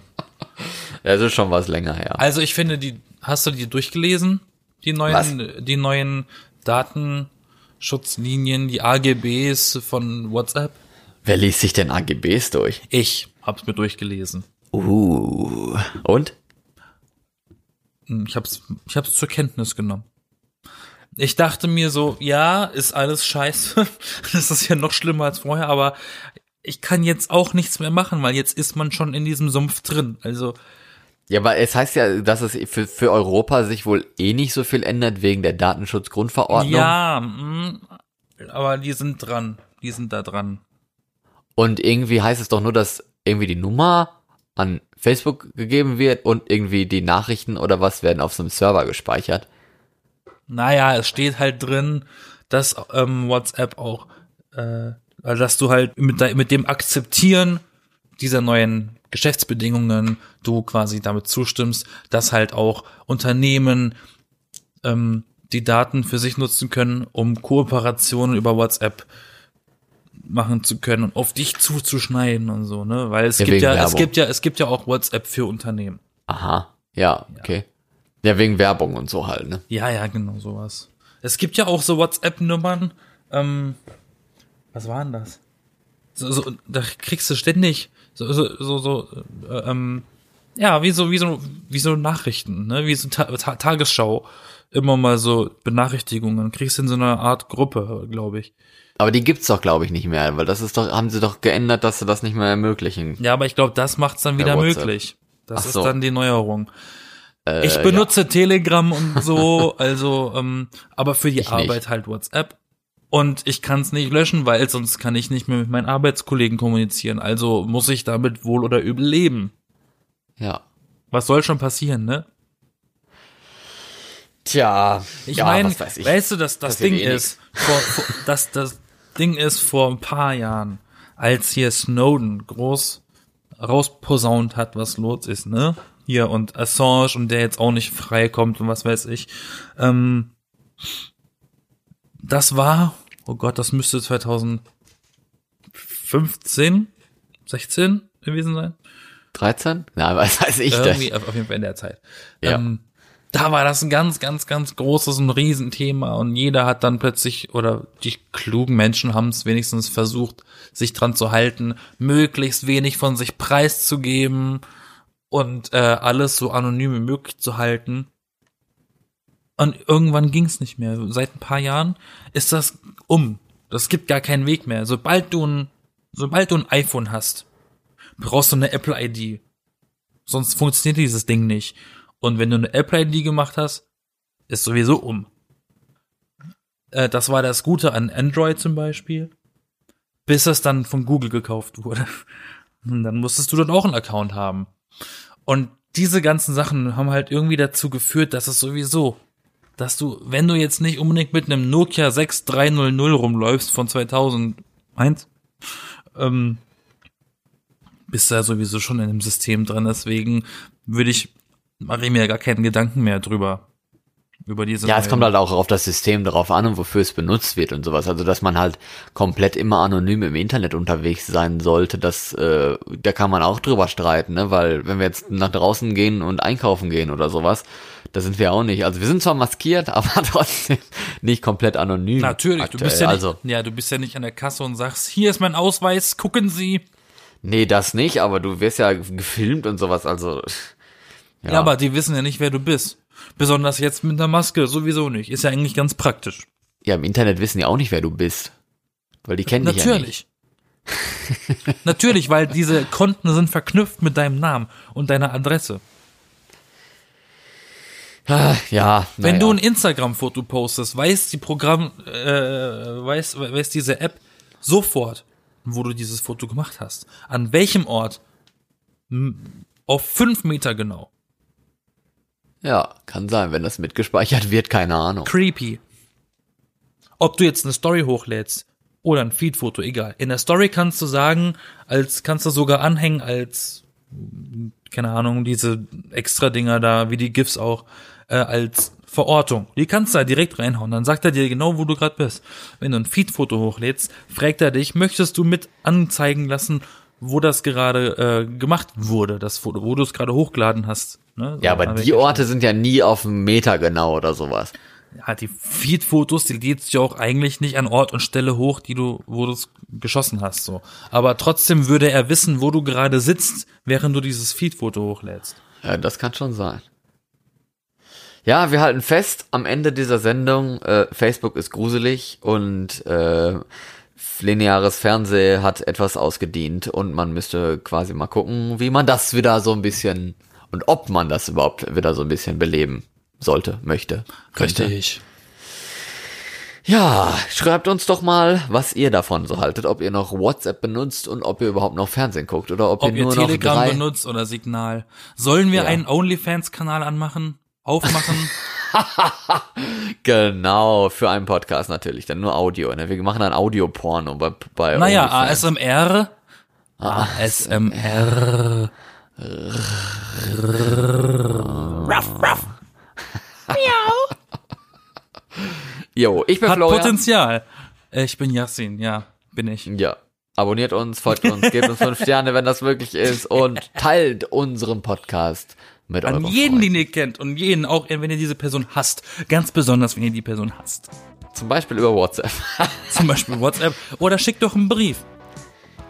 Speaker 2: Das ist schon was länger her.
Speaker 1: Also ich finde, die, hast du die durchgelesen? Die neuen, die neuen Datenschutzlinien, die AGBs von WhatsApp?
Speaker 2: Wer liest sich denn AGBs durch?
Speaker 1: Ich hab's mir durchgelesen.
Speaker 2: Uh. Und?
Speaker 1: Hm, Ich hab's, ich hab's zur Kenntnis genommen. Ich dachte mir so, ja, ist alles scheiße. Das ist ja noch schlimmer als vorher, aber ich kann jetzt auch nichts mehr machen, weil jetzt ist man schon in diesem Sumpf drin. Also,
Speaker 2: Ja, aber es heißt ja, dass es für, für Europa sich wohl eh nicht so viel ändert wegen der Datenschutzgrundverordnung.
Speaker 1: ja, mm, aber die sind dran. Die sind da dran.
Speaker 2: Und irgendwie heißt es doch nur, dass irgendwie die Nummer an Facebook gegeben wird und irgendwie die Nachrichten oder was werden auf so einem Server gespeichert.
Speaker 1: Naja, es steht halt drin, dass ähm, WhatsApp auch, äh, also dass du halt mit, mit dem Akzeptieren dieser neuen Geschäftsbedingungen du quasi damit zustimmst, dass halt auch Unternehmen ähm, die Daten für sich nutzen können, um Kooperationen über WhatsApp machen zu können und auf dich zuzuschneiden und so, ne? Weil es
Speaker 2: Ja,
Speaker 1: gibt ja, es
Speaker 2: Werbung.
Speaker 1: gibt ja, es gibt ja auch WhatsApp für Unternehmen.
Speaker 2: Aha. Ja, okay. Ja, wegen Werbung und so halt, ne?
Speaker 1: Ja, ja, genau sowas. Es gibt ja auch so WhatsApp-Nummern. Ähm, was waren das? So, so, da kriegst du ständig so, so, so, so äh, ähm, ja, wie so, wie so, wie so Nachrichten, ne, wie so Ta Ta Tagesschau. Immer mal so Benachrichtigungen. Kriegst du in so einer Art Gruppe, glaube ich.
Speaker 2: Aber die gibt's doch, glaube ich, nicht mehr, weil das ist doch, haben sie doch geändert, dass sie das nicht mehr ermöglichen.
Speaker 1: Ja, aber ich glaube, das macht's dann wieder möglich. Das
Speaker 2: Ach
Speaker 1: ist
Speaker 2: so.
Speaker 1: dann die Neuerung.
Speaker 2: Äh,
Speaker 1: Ich benutze Telegram und so, also, ähm, aber für die
Speaker 2: Ich nicht.
Speaker 1: Arbeit halt WhatsApp. Und ich kann es nicht löschen, weil sonst kann ich nicht mehr mit meinen Arbeitskollegen kommunizieren. Also muss ich damit wohl oder übel leben.
Speaker 2: Ja. ja.
Speaker 1: Was soll schon passieren, ne?
Speaker 2: Tja,
Speaker 1: Ich
Speaker 2: ja,
Speaker 1: meine, weißt du, dass das Ding
Speaker 2: eh
Speaker 1: ist, vor, vor, das, das Ding ist vor ein paar Jahren, als hier Snowden groß rausposaunt hat, was los ist, ne? Hier und Assange und der jetzt auch nicht freikommt und was weiß ich. Ähm, das war, oh Gott, das müsste 2015, 16 gewesen sein.
Speaker 2: 13? Na, was weiß ich
Speaker 1: Irgendwie
Speaker 2: das?
Speaker 1: auf, jeden Fall in der Zeit.
Speaker 2: Ja.
Speaker 1: Ähm, da war das ein ganz, ganz, ganz großes und Riesenthema und jeder hat dann plötzlich, oder die klugen Menschen haben es wenigstens versucht, sich dran zu halten, möglichst wenig von sich preiszugeben und äh, alles so anonym wie möglich zu halten. Und irgendwann ging es nicht mehr. Seit ein paar Jahren ist das um. Das gibt gar keinen Weg mehr. Sobald du ein, sobald du ein iPhone hast, brauchst du eine Apple ID. Sonst funktioniert dieses Ding nicht. Und wenn du eine Apple ID gemacht hast, ist sowieso um. Äh, das war das Gute an Android zum Beispiel. Bis es dann von Google gekauft wurde. Und dann musstest du dann auch einen Account haben. Und diese ganzen Sachen haben halt irgendwie dazu geführt, dass es sowieso, dass du, wenn du jetzt nicht unbedingt mit einem Nokia 6300 rumläufst von 2001, ähm, bist du ja sowieso schon in dem System drin. Deswegen würde ich, mache ich mir gar keinen Gedanken mehr drüber. Über diese
Speaker 2: Ja, es kommt halt auch auf das System darauf an und wofür es benutzt wird und sowas. Also, dass man halt komplett immer anonym im Internet unterwegs sein sollte, das, äh, da kann man auch drüber streiten, ne? Weil, wenn wir jetzt nach draußen gehen und einkaufen gehen oder sowas, da sind wir auch nicht. Also, wir sind zwar maskiert, aber trotzdem nicht komplett anonym.
Speaker 1: Natürlich, du bist ja
Speaker 2: aktuell.
Speaker 1: nicht,
Speaker 2: also,
Speaker 1: ja, du bist ja nicht an der Kasse und sagst, hier ist mein Ausweis, gucken Sie.
Speaker 2: nee, das nicht, aber du wirst ja gefilmt und sowas, also,
Speaker 1: Ja. aber die wissen ja nicht, wer du bist. Besonders jetzt mit der Maske, sowieso nicht. Ist ja eigentlich ganz praktisch.
Speaker 2: ja, im Internet wissen die auch nicht, wer du bist. Weil die kennen dich ja nicht.
Speaker 1: Natürlich. Natürlich, weil diese Konten sind verknüpft mit deinem Namen und deiner Adresse.
Speaker 2: Ah, Ja,
Speaker 1: Wenn
Speaker 2: naja.
Speaker 1: du ein Instagram-Foto postest, weiß die Programm, äh, weiß, weiß diese App sofort, wo du dieses Foto gemacht hast. An welchem Ort? Auf fünf Meter genau.
Speaker 2: Ja, kann sein, wenn das mitgespeichert wird, keine Ahnung.
Speaker 1: Creepy. Ob du jetzt eine Story hochlädst oder ein Feed-Foto, egal. In der Story kannst du sagen, als kannst du sogar anhängen als keine Ahnung, diese extra Dinger da, wie die GIFs auch, äh, als Verortung. Die kannst du da direkt reinhauen. Dann sagt er dir genau, wo du gerade bist. Wenn du ein Feed-Foto hochlädst, fragt er dich, möchtest du mit anzeigen lassen, wo das gerade äh, gemacht wurde, das Foto, wo du es gerade hochgeladen hast. Ne? So,
Speaker 2: Ja, aber
Speaker 1: an
Speaker 2: die Orte sind ja nie auf einen Meter genau oder sowas.
Speaker 1: ja, die Feed-Fotos, die lädst du ja auch eigentlich nicht an Ort und Stelle hoch, die du, wo du es geschossen hast, so. Aber trotzdem würde er wissen, wo du gerade sitzt, während du dieses Feed-Foto hochlädst.
Speaker 2: Ja, das kann schon sein. Ja, wir halten fest, am Ende dieser Sendung, äh, Facebook ist gruselig und äh, lineares Fernsehen hat etwas ausgedient und man müsste quasi mal gucken, wie man das wieder so ein bisschen und ob man das überhaupt wieder so ein bisschen beleben sollte, möchte. könnte.
Speaker 1: Richtig.
Speaker 2: Ja, schreibt uns doch mal, was ihr davon so haltet, ob ihr noch WhatsApp benutzt und ob ihr überhaupt noch Fernsehen guckt oder ob,
Speaker 1: Ob
Speaker 2: ihr
Speaker 1: ihr
Speaker 2: nur
Speaker 1: Telegram
Speaker 2: noch drei
Speaker 1: benutzt oder Signal. Sollen wir
Speaker 2: Ja.
Speaker 1: einen OnlyFans-Kanal anmachen? Aufmachen?
Speaker 2: Genau, für einen Podcast natürlich, dann nur Audio. Ne? Wir machen ein Audio-Porno bei, bei
Speaker 1: naja,
Speaker 2: OnlyFans.
Speaker 1: ASMR. ASMR.
Speaker 2: Jo, ich bin
Speaker 1: Hat
Speaker 2: Florian.
Speaker 1: Potenzial. Ich bin Yassin, ja, bin ich.
Speaker 2: Ja. Abonniert uns, folgt uns, gebt uns fünf Sterne, wenn das möglich ist und teilt unseren Podcast mit
Speaker 1: An jeden,
Speaker 2: Freunden.
Speaker 1: den ihr kennt und jeden, auch wenn ihr diese Person hasst. Ganz besonders, wenn ihr die Person hasst.
Speaker 2: Zum Beispiel über WhatsApp.
Speaker 1: Zum Beispiel WhatsApp. Oder schickt doch einen Brief.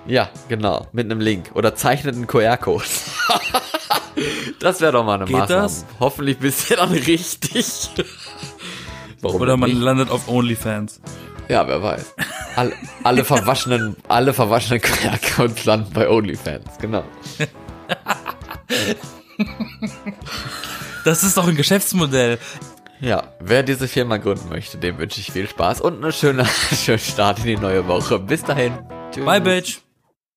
Speaker 2: ja, genau, mit einem Link. Oder zeichnet einen QR-Code. das wäre doch mal eine
Speaker 1: Geht
Speaker 2: Maßnahme.
Speaker 1: das?
Speaker 2: Hoffentlich bist du dann richtig. Warum
Speaker 1: Oder man
Speaker 2: nicht?
Speaker 1: landet auf OnlyFans.
Speaker 2: Ja, wer weiß. Alle, alle verwaschenen, alle verwaschenen QR-Codes landen bei OnlyFans, genau.
Speaker 1: Das ist doch ein Geschäftsmodell.
Speaker 2: Ja, wer diese Firma gründen möchte, dem wünsche ich viel Spaß und einen schönen, schönen Start in die neue Woche. Bis dahin. Tschüss.
Speaker 1: Bye, Bitch.